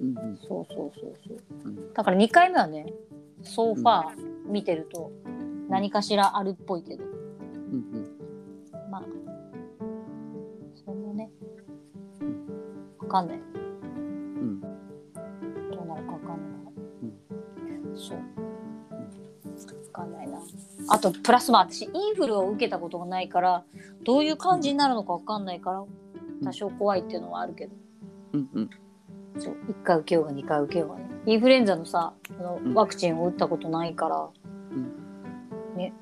うんうん。そうそうそうそう。うん。だから2回目はねソファー見てると何かしらあるっぽいけど。うんまあそんなね。わかんないあとプラスまあ私インフルを受けたことがないからどういう感じになるのかわかんないから多少怖いっていうのはあるけど。うんうん。そう1回受けようが2回受けようがね。インフルエンザのさあのうん。ワクチンを打ったことないから、うん。ね。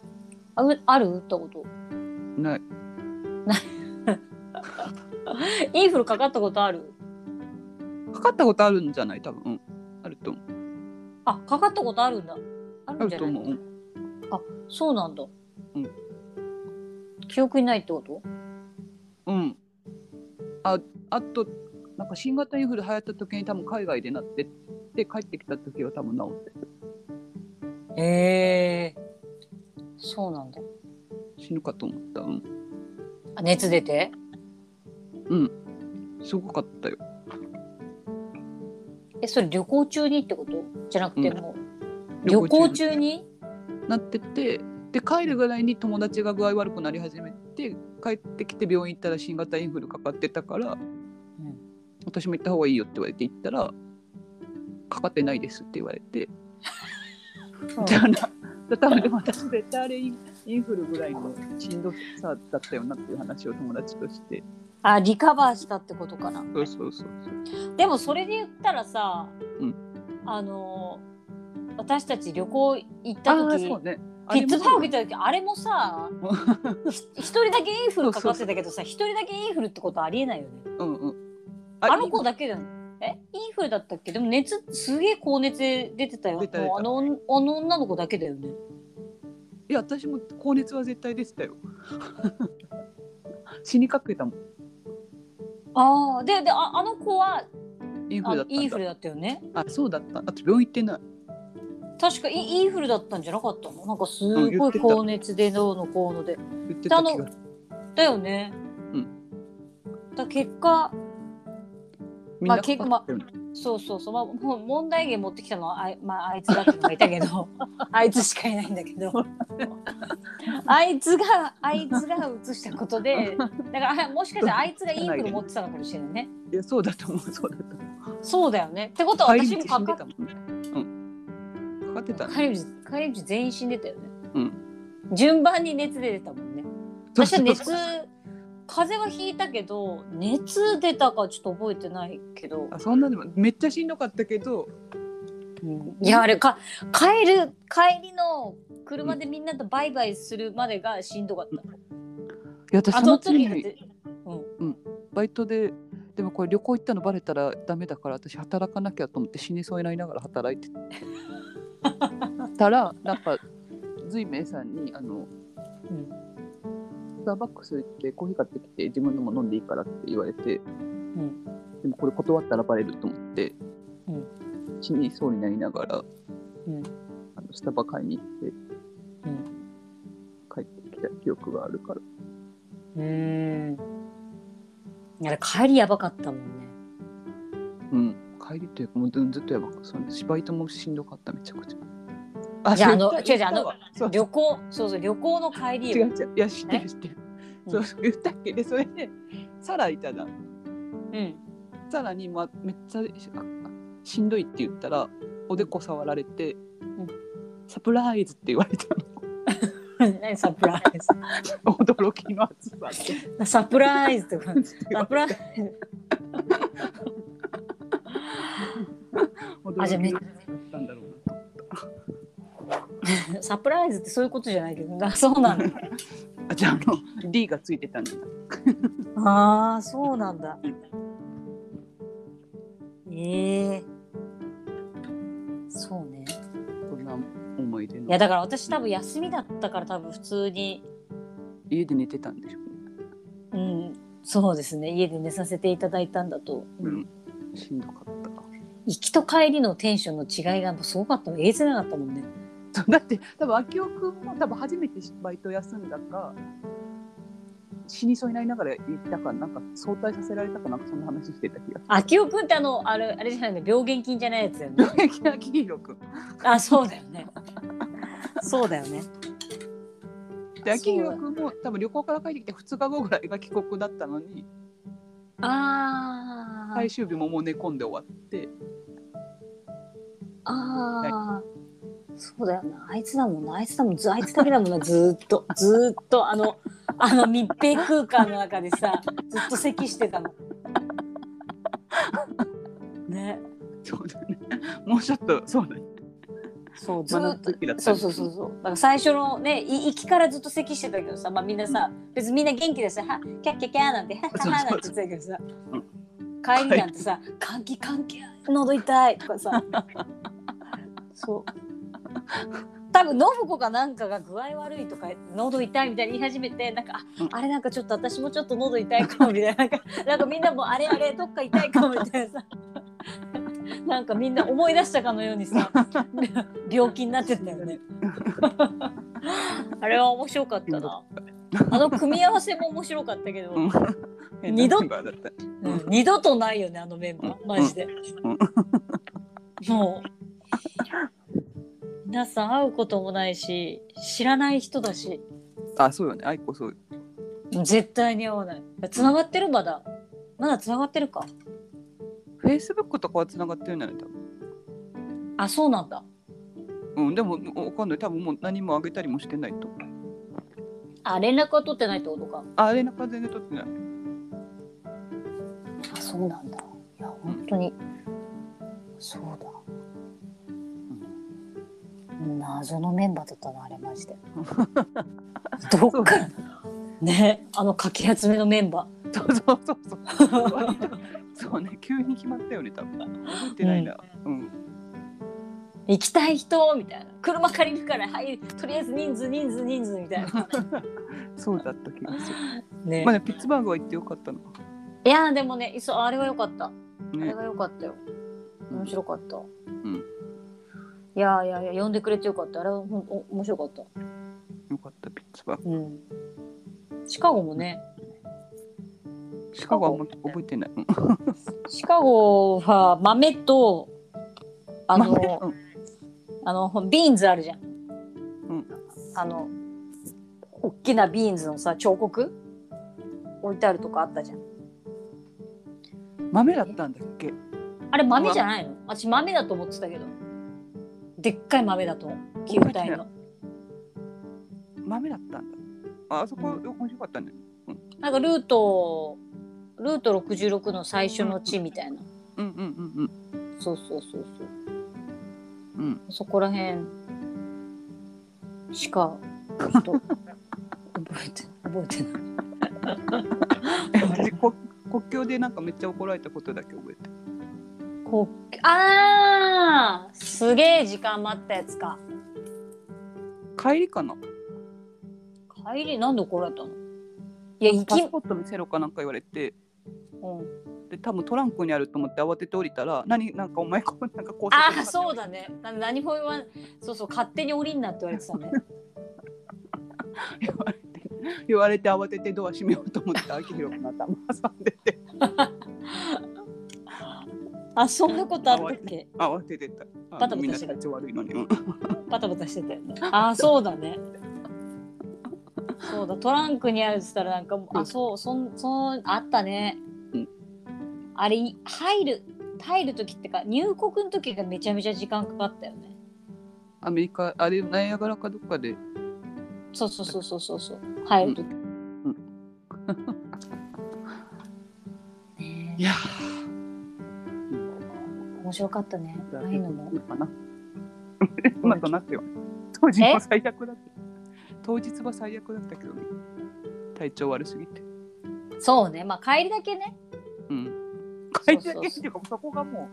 あうある？打ったこと？ない。*laughs* インフルかかったことある？かかったことあるんじゃない？多分。うん。あると思う。あかかったことあるんだ。ああるんじゃない？ると思う。そうなんだ、うん。記憶にないってこと？うん。ああとなんか新型インフル流行った時に多分海外でなってで帰ってきた時は多分治ってるへえそうなんだ。死ぬかと思った。うん。あ熱出て？うん。すごかったよ。えそれ旅行中にってこと？じゃなくてう。ん。もう、旅行中に？なっててで帰るぐらいに友達が具合悪くなり始めて帰ってきて病院行ったら新型インフルかかってたから、私も行った方がいいよって言われて行ったらかかってないですって言われて、じゃあな多分でも私絶対あれインインフルぐらいのしんどさだったよなっていう話を友達として。あリカバーしたってことかな。そうそうそうそう。でもそれで言ったらさ、うん。あの私たち旅行行ったああ時ね。ピッツバーグ行グった時あれもさひ一人だけインフルかかってたけどさ一人だけインフルってことありえないよね。うんうん。あの子だけだよ。え？インフルだったっけ？でも熱すげえ高熱出てたよ。出たあのあの女の子だけだよね。いや私も高熱は絶対出てたよ。*laughs* 死にかけたもん。ああででああの子はインフルだったインフルだったよね。あそうだった。あと病院行ってない確かイインフルだったんじゃなかったの？なんかすごい高熱でどうのこうので。言ってた気がだよね。うん。だ結果まあ結構まあそうそうそう、まあ、もう問題源持ってきたのはあい,、まあ、あいつだってのがいたけど。*laughs* あいつしかいないんだけど。あいつがあいつが移したことでだからあもしかしたらあいつがインフル持ってたのかもしれないね。いやそうだと思うそうだと思う。そうだよね。ってことは私もかかんでたもんね。うんかかってたね帰り道帰り道全員死んでたよね。うん。順番に熱出てたもんね。私は熱風邪はひいたけど熱出たかちょっと覚えてないけど、あそんなでもめっちゃしんどかったけど。いやあれか帰る帰りの車でみんなとバイバイするまでがしんどかった、いや私あその次にだってうん。バイトででもこれ旅行行ったのバレたらダメだから私働かなきゃと思って死にそうになりながら働いてたらなんか随明さんにあのうんスターバックス行ってコーヒー買ってきて自分のも飲んでいいからって言われて、んでもこれ断ったらバレると思って、うん死にそうになりながら、うんあのスタバ買いに行ってうん帰ってきた記憶があるから。うーん。いや帰りやばかったもんね。うん帰りというかもうずっとやばかったそうですバイトもしんどかっためちゃくちゃ。あじゃああの違う違うあの旅行そうそう旅行の帰りよ違う違う。いや知ってる知ってる。うん。そう言ったっけでそれ。でサラいたじゃん。うん。サラに、まあ、めっちゃしんどいって言ったらおでこ触られて、ん。サプライズって言われた *laughs* 何サプライの驚きの暑さサプライズと？*laughs* かサプライズ *laughs* あじゃあめったんだろうな。*laughs* サプライズってそういうことじゃないけど。あそうなんだ。*laughs* あじゃああの D がついてたんだ。ああそうなんだ。ええそうね。こんな思い出の。いやだから私多分休みだったから多分普通に。家で寝てたんでしょうね。うんそうですね。家で寝させていただいたんだと、うん。しんどかった行きと帰りのテンションの違いがすごかったの。えげつなかったもんね。だって多分秋夫君も多分初めてバイト休んだか死にそうになりながら行ったかなんか早退させられたかなんかそんな話してた気が秋夫くんってあのあれあれじゃないの病原菌じゃないやつだよね。す *laughs* る秋広君。あそうだよね。そうだよね。で秋広君も多分旅行から帰ってきて2日後ぐらいが帰国だったのにあー、最終日ももう寝込んで終わってああ、そうだよな。あいつだもんな。あいつだもん。ずあいつだけだもんな。ずーっと、ずーっと、あの、あの密閉空間の中でさ、ずっと咳してたの。*laughs* ね。そうだねもうちょっとそうだねそう、ずーっと。そうそうそうそう。だから最初のね、い行きからずっと咳してたけどさ、まあみんなさ、別にみんな元気でさ、はキャッキャキャーなんて、はっはっはなんて言ってたけどさ、帰りなんてさ、換気換気、喉痛いとかさ、*laughs* そう。多分信子かなんかが具合悪いとか喉痛いみたいに言い始めてなんかあ,、れなんかちょっと私もちょっと喉痛いかもみたいななんかなんかみんなもあれあれどっか痛いかもみたいなさ *laughs* なんかみんな思い出したかのようにさ *laughs* 病気になってたよね。*laughs* あれは面白かったな。あの組み合わせも面白かったけど、うん。二度二度とないよねあのメンバー。マジで、もう。皆さん会うこともないし知らない人だし。あそうよね。愛子そう絶対に会わない。繋がってる？まだ。まだ繋がってるかフェイスブックとかはつながってるんじゃない多分。あそうなんだ。うんでもわかんない。多分もう何もあげたりもしてないとあ連絡は取ってないってことか。あ連絡は全然取ってない。あそうなんだ。いや本当に、そうだ、謎のメンバーだったなあれマジで。*laughs* どっからね。あのかき集めのメンバそうそうそうそう。割 *laughs* とそうね急に決まったよね多分覚えてないな。うん、ー行きたい人みたいな。車借りるからはいとりあえず人数人数人数みたいな。*laughs* そうだった気がする。ね、まあ、ね、ピッツバーグは行ってよかったのいやでもねそあれは良かった。あれねは良かったよ。うん。面白かった、ん。いやいやいや呼んでくれてよかった。あれはほんお面白かった。よかったピッツバーグ。うんシカゴもね。シカゴはあんま覚えてない、うんシカゴは豆とあの、豆うん。あのビーンズあるじゃん、うん。あの大きなビーンズのさ彫刻？置いてあるとこあったじゃん。豆だったんだっけ？あれ豆じゃないの？私豆だと思ってたけど。でっかい豆だと球体の。豆だったんだああそこ面白かったね。なんかルートルート66の最初の地みたいな、うんうんうんそうそうそうそう。うん。うんそこら辺しかちょっと覚えて覚えてない。私こ国境でなんかめっちゃ怒られたことだけ覚えてる。こうあーすげえ時間待ったやつか。帰りかな？帰りなんで怒られたの？いや行きパスポート見せろかなんか言われて。うん。で多分トランクにあると思って慌てて降りたら何なんかお前こう *laughs* なんかこうああそうだね。な何も言わん。そうそう勝手に降りんなって言われてたね。*laughs* 言われて言われて慌ててドア閉めようと思って秋広くん頭挟んでて。*laughs* あそんなことあったっけ？慌ててた。あバタバタしてた。悪いのに。うん。バタバタしてたよね。ああそうだねそうだトランクにあるっつったらなんかもうあそうそんそんあったね、うん。あれ入る入る時ってか入国の時がめちゃめちゃ時間かかったよね。アメリカあれナイアガラかどっかで。そうそうそうそうそうそう。入る時、ん。*laughs* ねいやえ面白かったね。ああいうのも。いいかな。*laughs* っては。当時も最悪だった当日は最悪だったけどね。体調悪すぎて。そうね。まあ帰りだけね。うん。帰りだけっていうかそこがも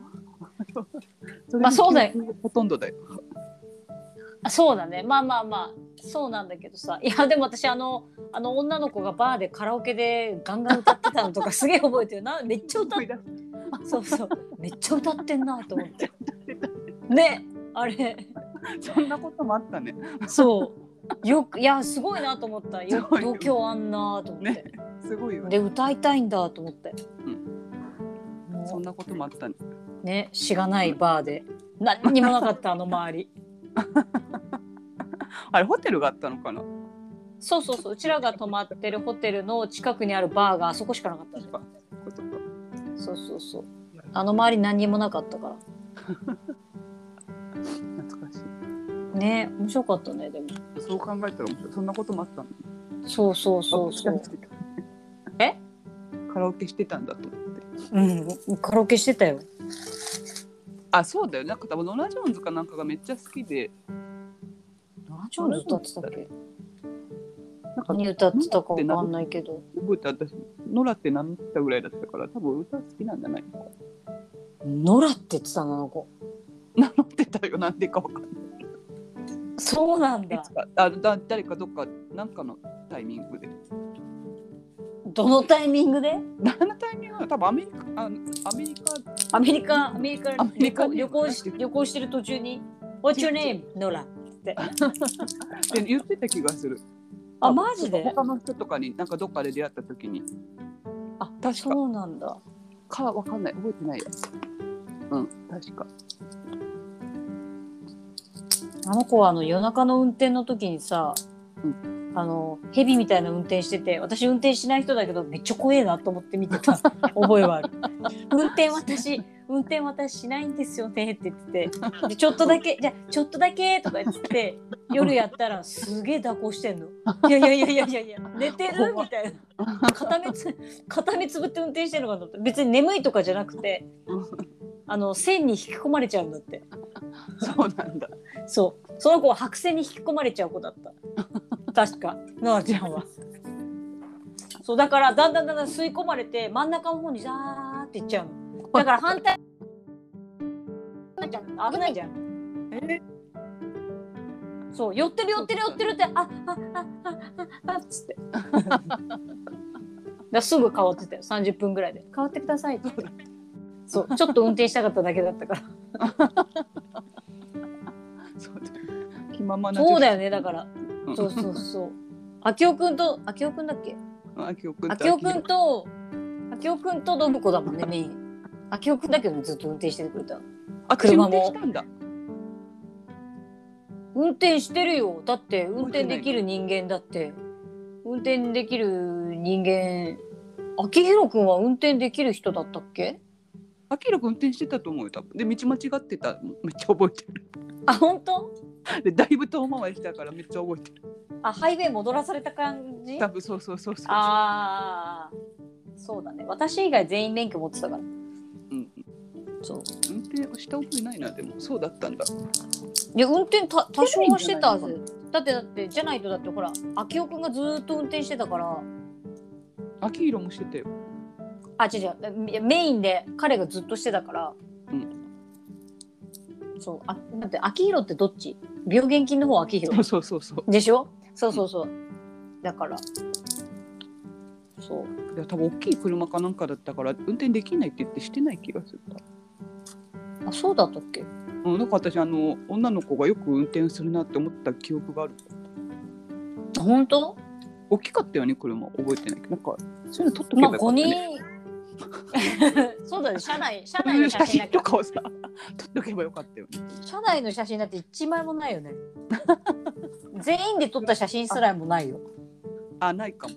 う *laughs* まあそうだよ。ほとんどだよ。あそうだね。まあまあまあそうなんだけどさ。いやでも私あのあの女の子がバーでカラオケでガンガン歌ってたのとか *laughs* すげえ覚えてる。なめっちゃ歌っ思い出す。そうそう。めっちゃ歌ってんなと思って。*laughs* ねあれ。そんなこともあったね。そうよくいやすごいなと思った。よそうよ。度胸あんなと思って、ねすごいよね。で歌いたいんだと思って、もそんなこともあったねうねしがないバーで。何にもなかったあの周り。*laughs* あれホテルがあったのかな？そうそうそう。うちらが泊まってるホテルの近くにあるバーがあそこしかなかったそうそうそう。あの周り何にもなかったから。*laughs* 懐かしい。ね面白かったねでもそう考えたら面白いそんなこともあったの？そうそうそうそう。え？カラオケしてたんだと思って。うんカラオケしてたよ。あそうだよ。なんか多分ノラ・ジョーンズかなんかがめっちゃ好きで。何ちょう歌ってたっけ？なんか何歌ってたかわかんないけど。覚えて私ノラって名乗ったぐらいだったから多分歌好きなんじゃないのか。ノラって言ってたのあの子。*laughs* 名乗ってたよ。なんでかわかんないそうなんだ。あだ誰かどっかなんかのタイミングで。どのタイミングで？何のタイミング？多分アメリカあアメリカ。アメリカアメリカアメリカに旅行し旅行してる途中に「What's your name? ノラ」ってって言ってた気がする。あマジで？他の人とかになんかどっかで出会った時に。あ確か。そうなんだ。かわかんない。覚えてない。やうん確かあの子はあの夜中の運転の時にさ、うあのヘビみたいな運転してて私運転しない人だけどめっちゃ怖えなと思って見てた。*laughs* 覚えはある。運転私運転私しないんですよねって言ってて。でちょっとだけじゃあちょっとだけとか言って夜やったらすげえ蛇行してんの。いやいやいやいやいやいや寝てる？みたいな。片目つ片目つぶって運転してるのかと思って。別に眠いとかじゃなくて *laughs* あの線に引き込まれちゃうんだって。*laughs* そうなんだ。そう。その子は白線に引き込まれちゃう子だった。*laughs* 確か。ノアちゃんは。そうだからだんだんだんだん吸い込まれて真ん中の方にザーっていっちゃうの。だから反対危ないじゃん。え？そう寄ってる寄ってる寄ってるってああああああっつって。*laughs* だすぐ変わってたよ。30分ぐらいで。変わってくださいってそうちょっと運転したかっただけだったからそうだよ気ままなそうだよねだからうんそうそうそう。あきおくんと、あきおくんだっけ？あきおくんと。あきおくんと信子だもんね、メイン。あきおくんだけどね、ずっと運転してくれたの。あ車も車もしたんだ運転してるよ。だって、運転できる人間だって。運転できる人間。あきひろくんは運転できる人だったっけ？あきろくん運転してたと思うよ多分で道間違ってためっちゃ覚えてるあ、本当？でだいぶ遠回りしたからめっちゃ覚えてるあ、ハイウェイ戻らされた感じ？多分そうそうそうそうああ。そうだね。私以外全員免許持ってたから。うん、そう。運転をした覚えないなでもそうだったんだいや運転た多少はしてたはずだってだってじゃないとだってほら明夫くんがずーっと運転してたからあきひろもしてたよあ違う違う。メインで彼がずっとしてたから、うん。そう。あだって秋広ってどっち？病原菌の方秋広 *laughs* そうそうそう。でしょ？そうそうそう。だから。そう。いや多分大きい車かなんかだったから運転できないって言ってしてない気がする。あそうだったっけ？うん、なんか私あの女の子がよく運転するなって思った記憶がある。本当？大きかったよね車。覚えてないけど。なんかそういうの撮っとけばまあよかった5ね、人 *laughs* そうだね。車内 *laughs* 車内の写真とかをさ撮っとけばよかったよね。車内の写真だって一枚もないよね。*laughs* 全員で撮った写真すらもないよ。あないかも。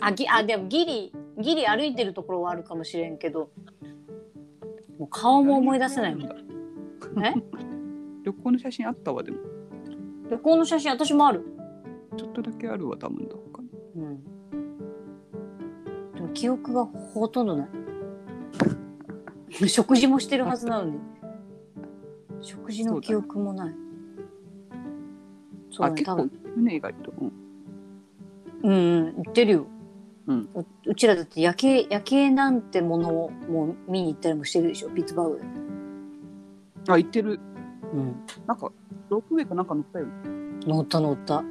あぎあでもギリギリ歩いてるところはあるかもしれんけど。もう顔も思い出せないもん。え？旅行の写真あったわでも。旅行の写真私もある。ちょっとだけあるわ多分どっかにうんでも記憶がほとんどない。*laughs* 食事もしてるはずなのに。食事の記憶もない。そうだね多分。ね意外と、うん。うんうん言ってるよ、うん。ううちらだって夜景夜景なんてものをもう見に行ったりもしてるでしょ。ピッツバーグで、あ行ってる。うん、なんかロープウェイかなんか乗ったよね。乗った乗った。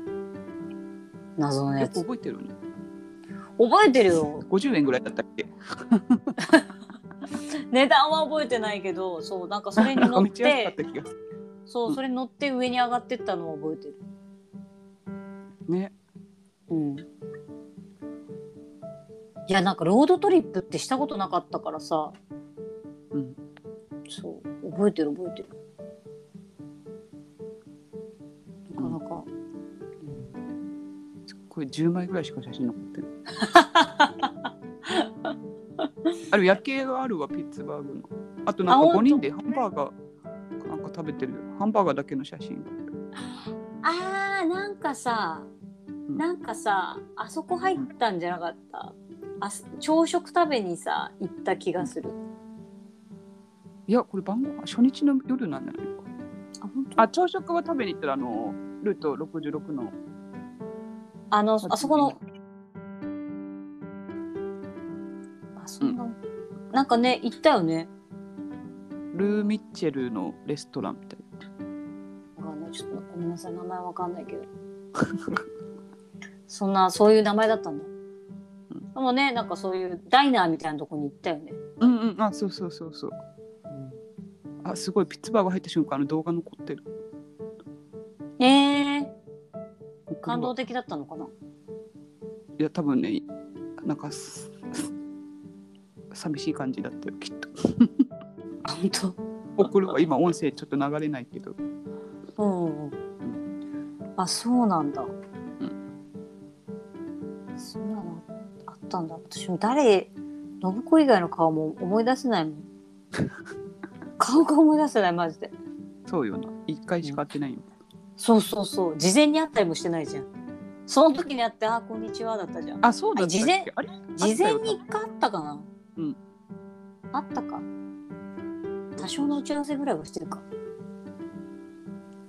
謎のやつ。覚えてるね覚えてるよ。50円ぐらいだったっけ？*laughs* 値段は覚えてないけどそうなんかそれに乗って *laughs* そううん。それに乗って上に上がってったのを覚えてるる。ね。うん。いやなんかロードトリップってしたことなかったからさ。うん。そう覚えてる覚えてる。なかなか、これ10枚ぐらいしか写真残ってる。*laughs* ある夜景があるわピッツバーグの。あとなんか5あ本当？人でハンバーガーなんか食べてる。ハンバーガーだけの写真があーなんかさん。なんかさあそこ入ったんじゃなかった？あす朝食食べにさ行った気がする。いやこれ晩ご飯初日の夜なんじゃないか。あ朝食は食べに行ったらあのルート66のあのあそこの。あそん。な、なんかね行ったよね。ルー・ミッチェルのレストランみたい。わかんない。ちょっとごめんなさい。名前わかんないけど。*laughs* そんなそういう名前だったんだ、うん。でもねなんかそういうダイナーみたいなとこに行ったよね、なうんうん。あそうそうそうそう。あすごい。ピッツバーグ入った瞬間あの動画残ってる。えー、感動的だったのかな？いや多分ねなんかす寂しい感じだったよきっと。*laughs* あ本当？送るわ今音声ちょっと流れないけど。うんうんうん。あそうなんだ、そんなのあったんだ。私も誰信子以外の顔も思い出せないもん。*laughs* 顔が思い出せないマジで。そうよな。一回しか会ってないよ、そうそうそう。事前に会ったりもしてないじゃん。その時に会って「あこんにちは」だったじゃん。あそうだった事前あれ？事前に一回会ったかな？うん。あったか？多少の打ち合わせぐらいはしてるか。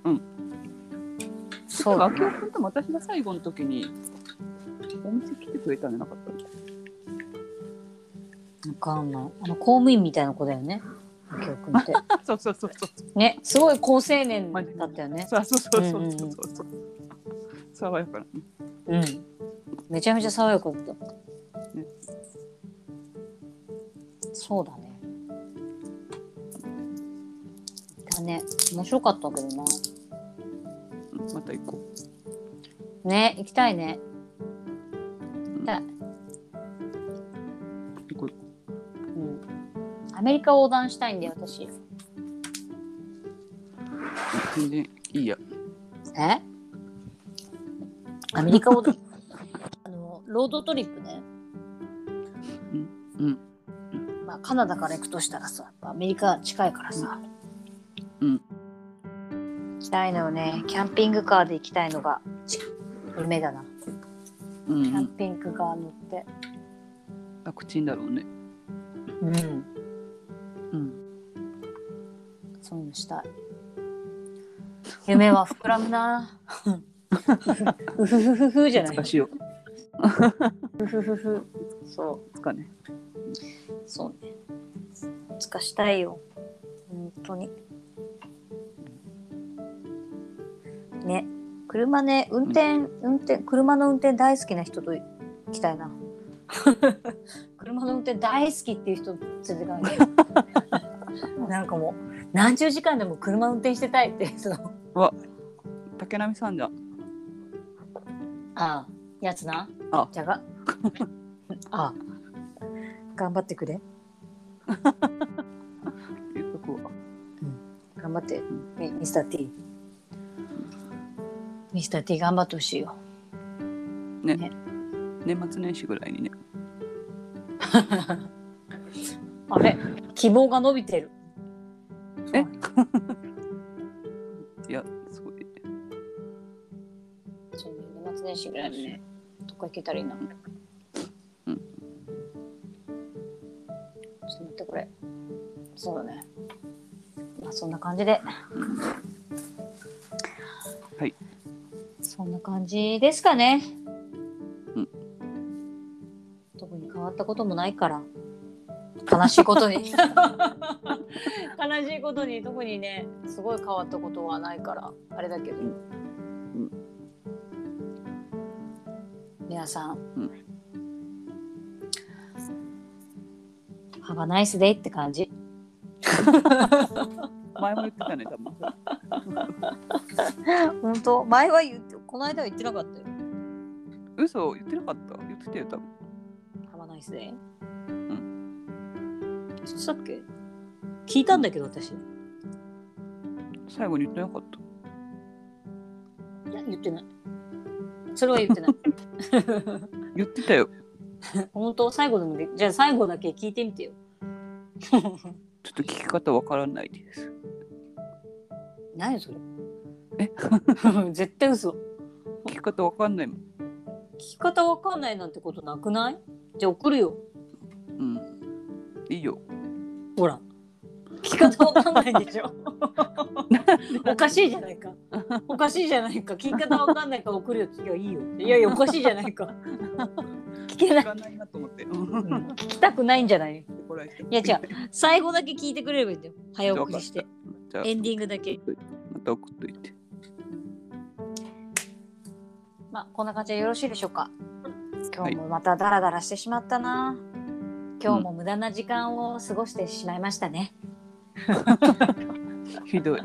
うん。そそう。うだだ明夫君とも私が最後の時にお店来てくれたんじゃなかったわかんない。あの公務員みたいな子だよね明夫君ってあそうそうそうそう。ねすごい好青年だったよね。そうそうそうそうそう。そう爽やか。なねうん。めちゃめちゃ爽やかだった、ね。そうだね。だね。面白かったけどな。うんまた行こね行きたいねメリカ横断したいんだよ私。全然いいや。え？アメリカ横断 *laughs* あのロードトリップね。うん。まあカナダから行くとしたらさやっぱアメリカ近いからさ。うん。行きたいのよね。キャンピングカーで行きたいのがち夢だな。うん。キャンピングカー乗って。楽ちんだろうね。うんうんしたい。夢は膨らむな。うふふふふじゃない。難しいよふふふふ。そつかね。うそうね。つかしたいよ。本当に。ね。車ね運転運転車の運転大好きな人と行きたいな。*laughs* 車の運転大好きっていう人連れてかなきゃなんかもう何十時間でも車運転してたいってその。竹波さんじゃん。ああやつな。あ。じゃが。*laughs* ああ。頑張ってくれ。言っとくわ。頑張って。ミミスター T ミスター T 頑張ってほしいよ。年末年始ぐらいにね。*laughs* あれ？希望が伸びてる。え？*laughs* いやすごい。そうね年末年始ぐらいにね。どっか行けたらいいな。うん。ちょっと待ってこれ。そうだね。まあそんな感じで。はい。そんな感じですかね。うん。特に変わったこともないから悲しいことに。*laughs* 悲しいことに特にねすごい変わったことはないからあれだけど、ん。皆さん、うん。ハバナイスデイって感じ。*laughs* 前も言ってたね多分。*laughs* 本当？前は言ってこの間は言ってなかったよ。嘘言ってなかった？言ってたよ多分。ハバナイスデイそうしたっけ？聞いたんだけど私。い最後に言ってなかっや言ってない。それは言ってない。た *laughs* 言ってたよ。本当？最後でもでじゃあ最後だけ聞いてみてよ。*laughs* ちょっと聞き方わからないです。何それ？え？*laughs* 絶対嘘。聞き方わかんないもん。聞き方わかんないなんてことなくない？じゃあ送るよ。うん。いいよほら。聞き方わかんないでしょ。*laughs* おかしいじゃないか。おかしいじゃないか。聞き方わかんないから送るよ。いやいいよ。いやいやおかしいじゃないか。聞けない。聞かないなと思って。聞きたくないんじゃない？いや違う。最後だけ聞いてくれればいいんだよ。早送りして。エンディングだけ。また送っといて。まあこんな感じでよろしいでしょうか。今日もまたダラダラしてしまったな、今日も無駄な時間を過ごしてしまいましたね、*laughs* ひどい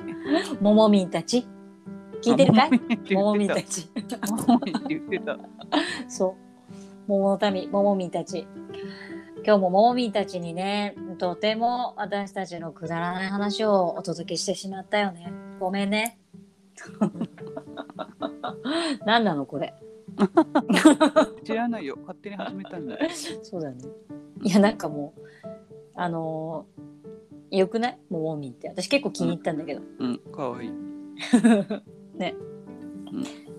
ももみんたち。聞いてるかい？ももみんた。ちちももみんって言ってた。*laughs* そう。桃の民ももみんたち。今日もももみんたちにねとても私たちのくだらない話をお届けしてしまったよね。ごめんね。*laughs* 何なのこれ？知らないよ勝手に始めたん。だそうだねいやなん。かもうあのー、よくないももみん。って私結構気に入ったん。だけど、うん。かわいい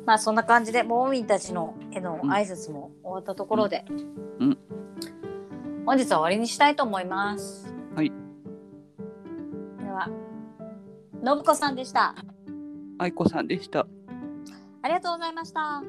まあそん。な感じでももみん。たちのへの挨拶も終わったところで、うん。本日は終わりにしたいと思いますはいでは信子さん。でした愛子さん。でしたありがとうございました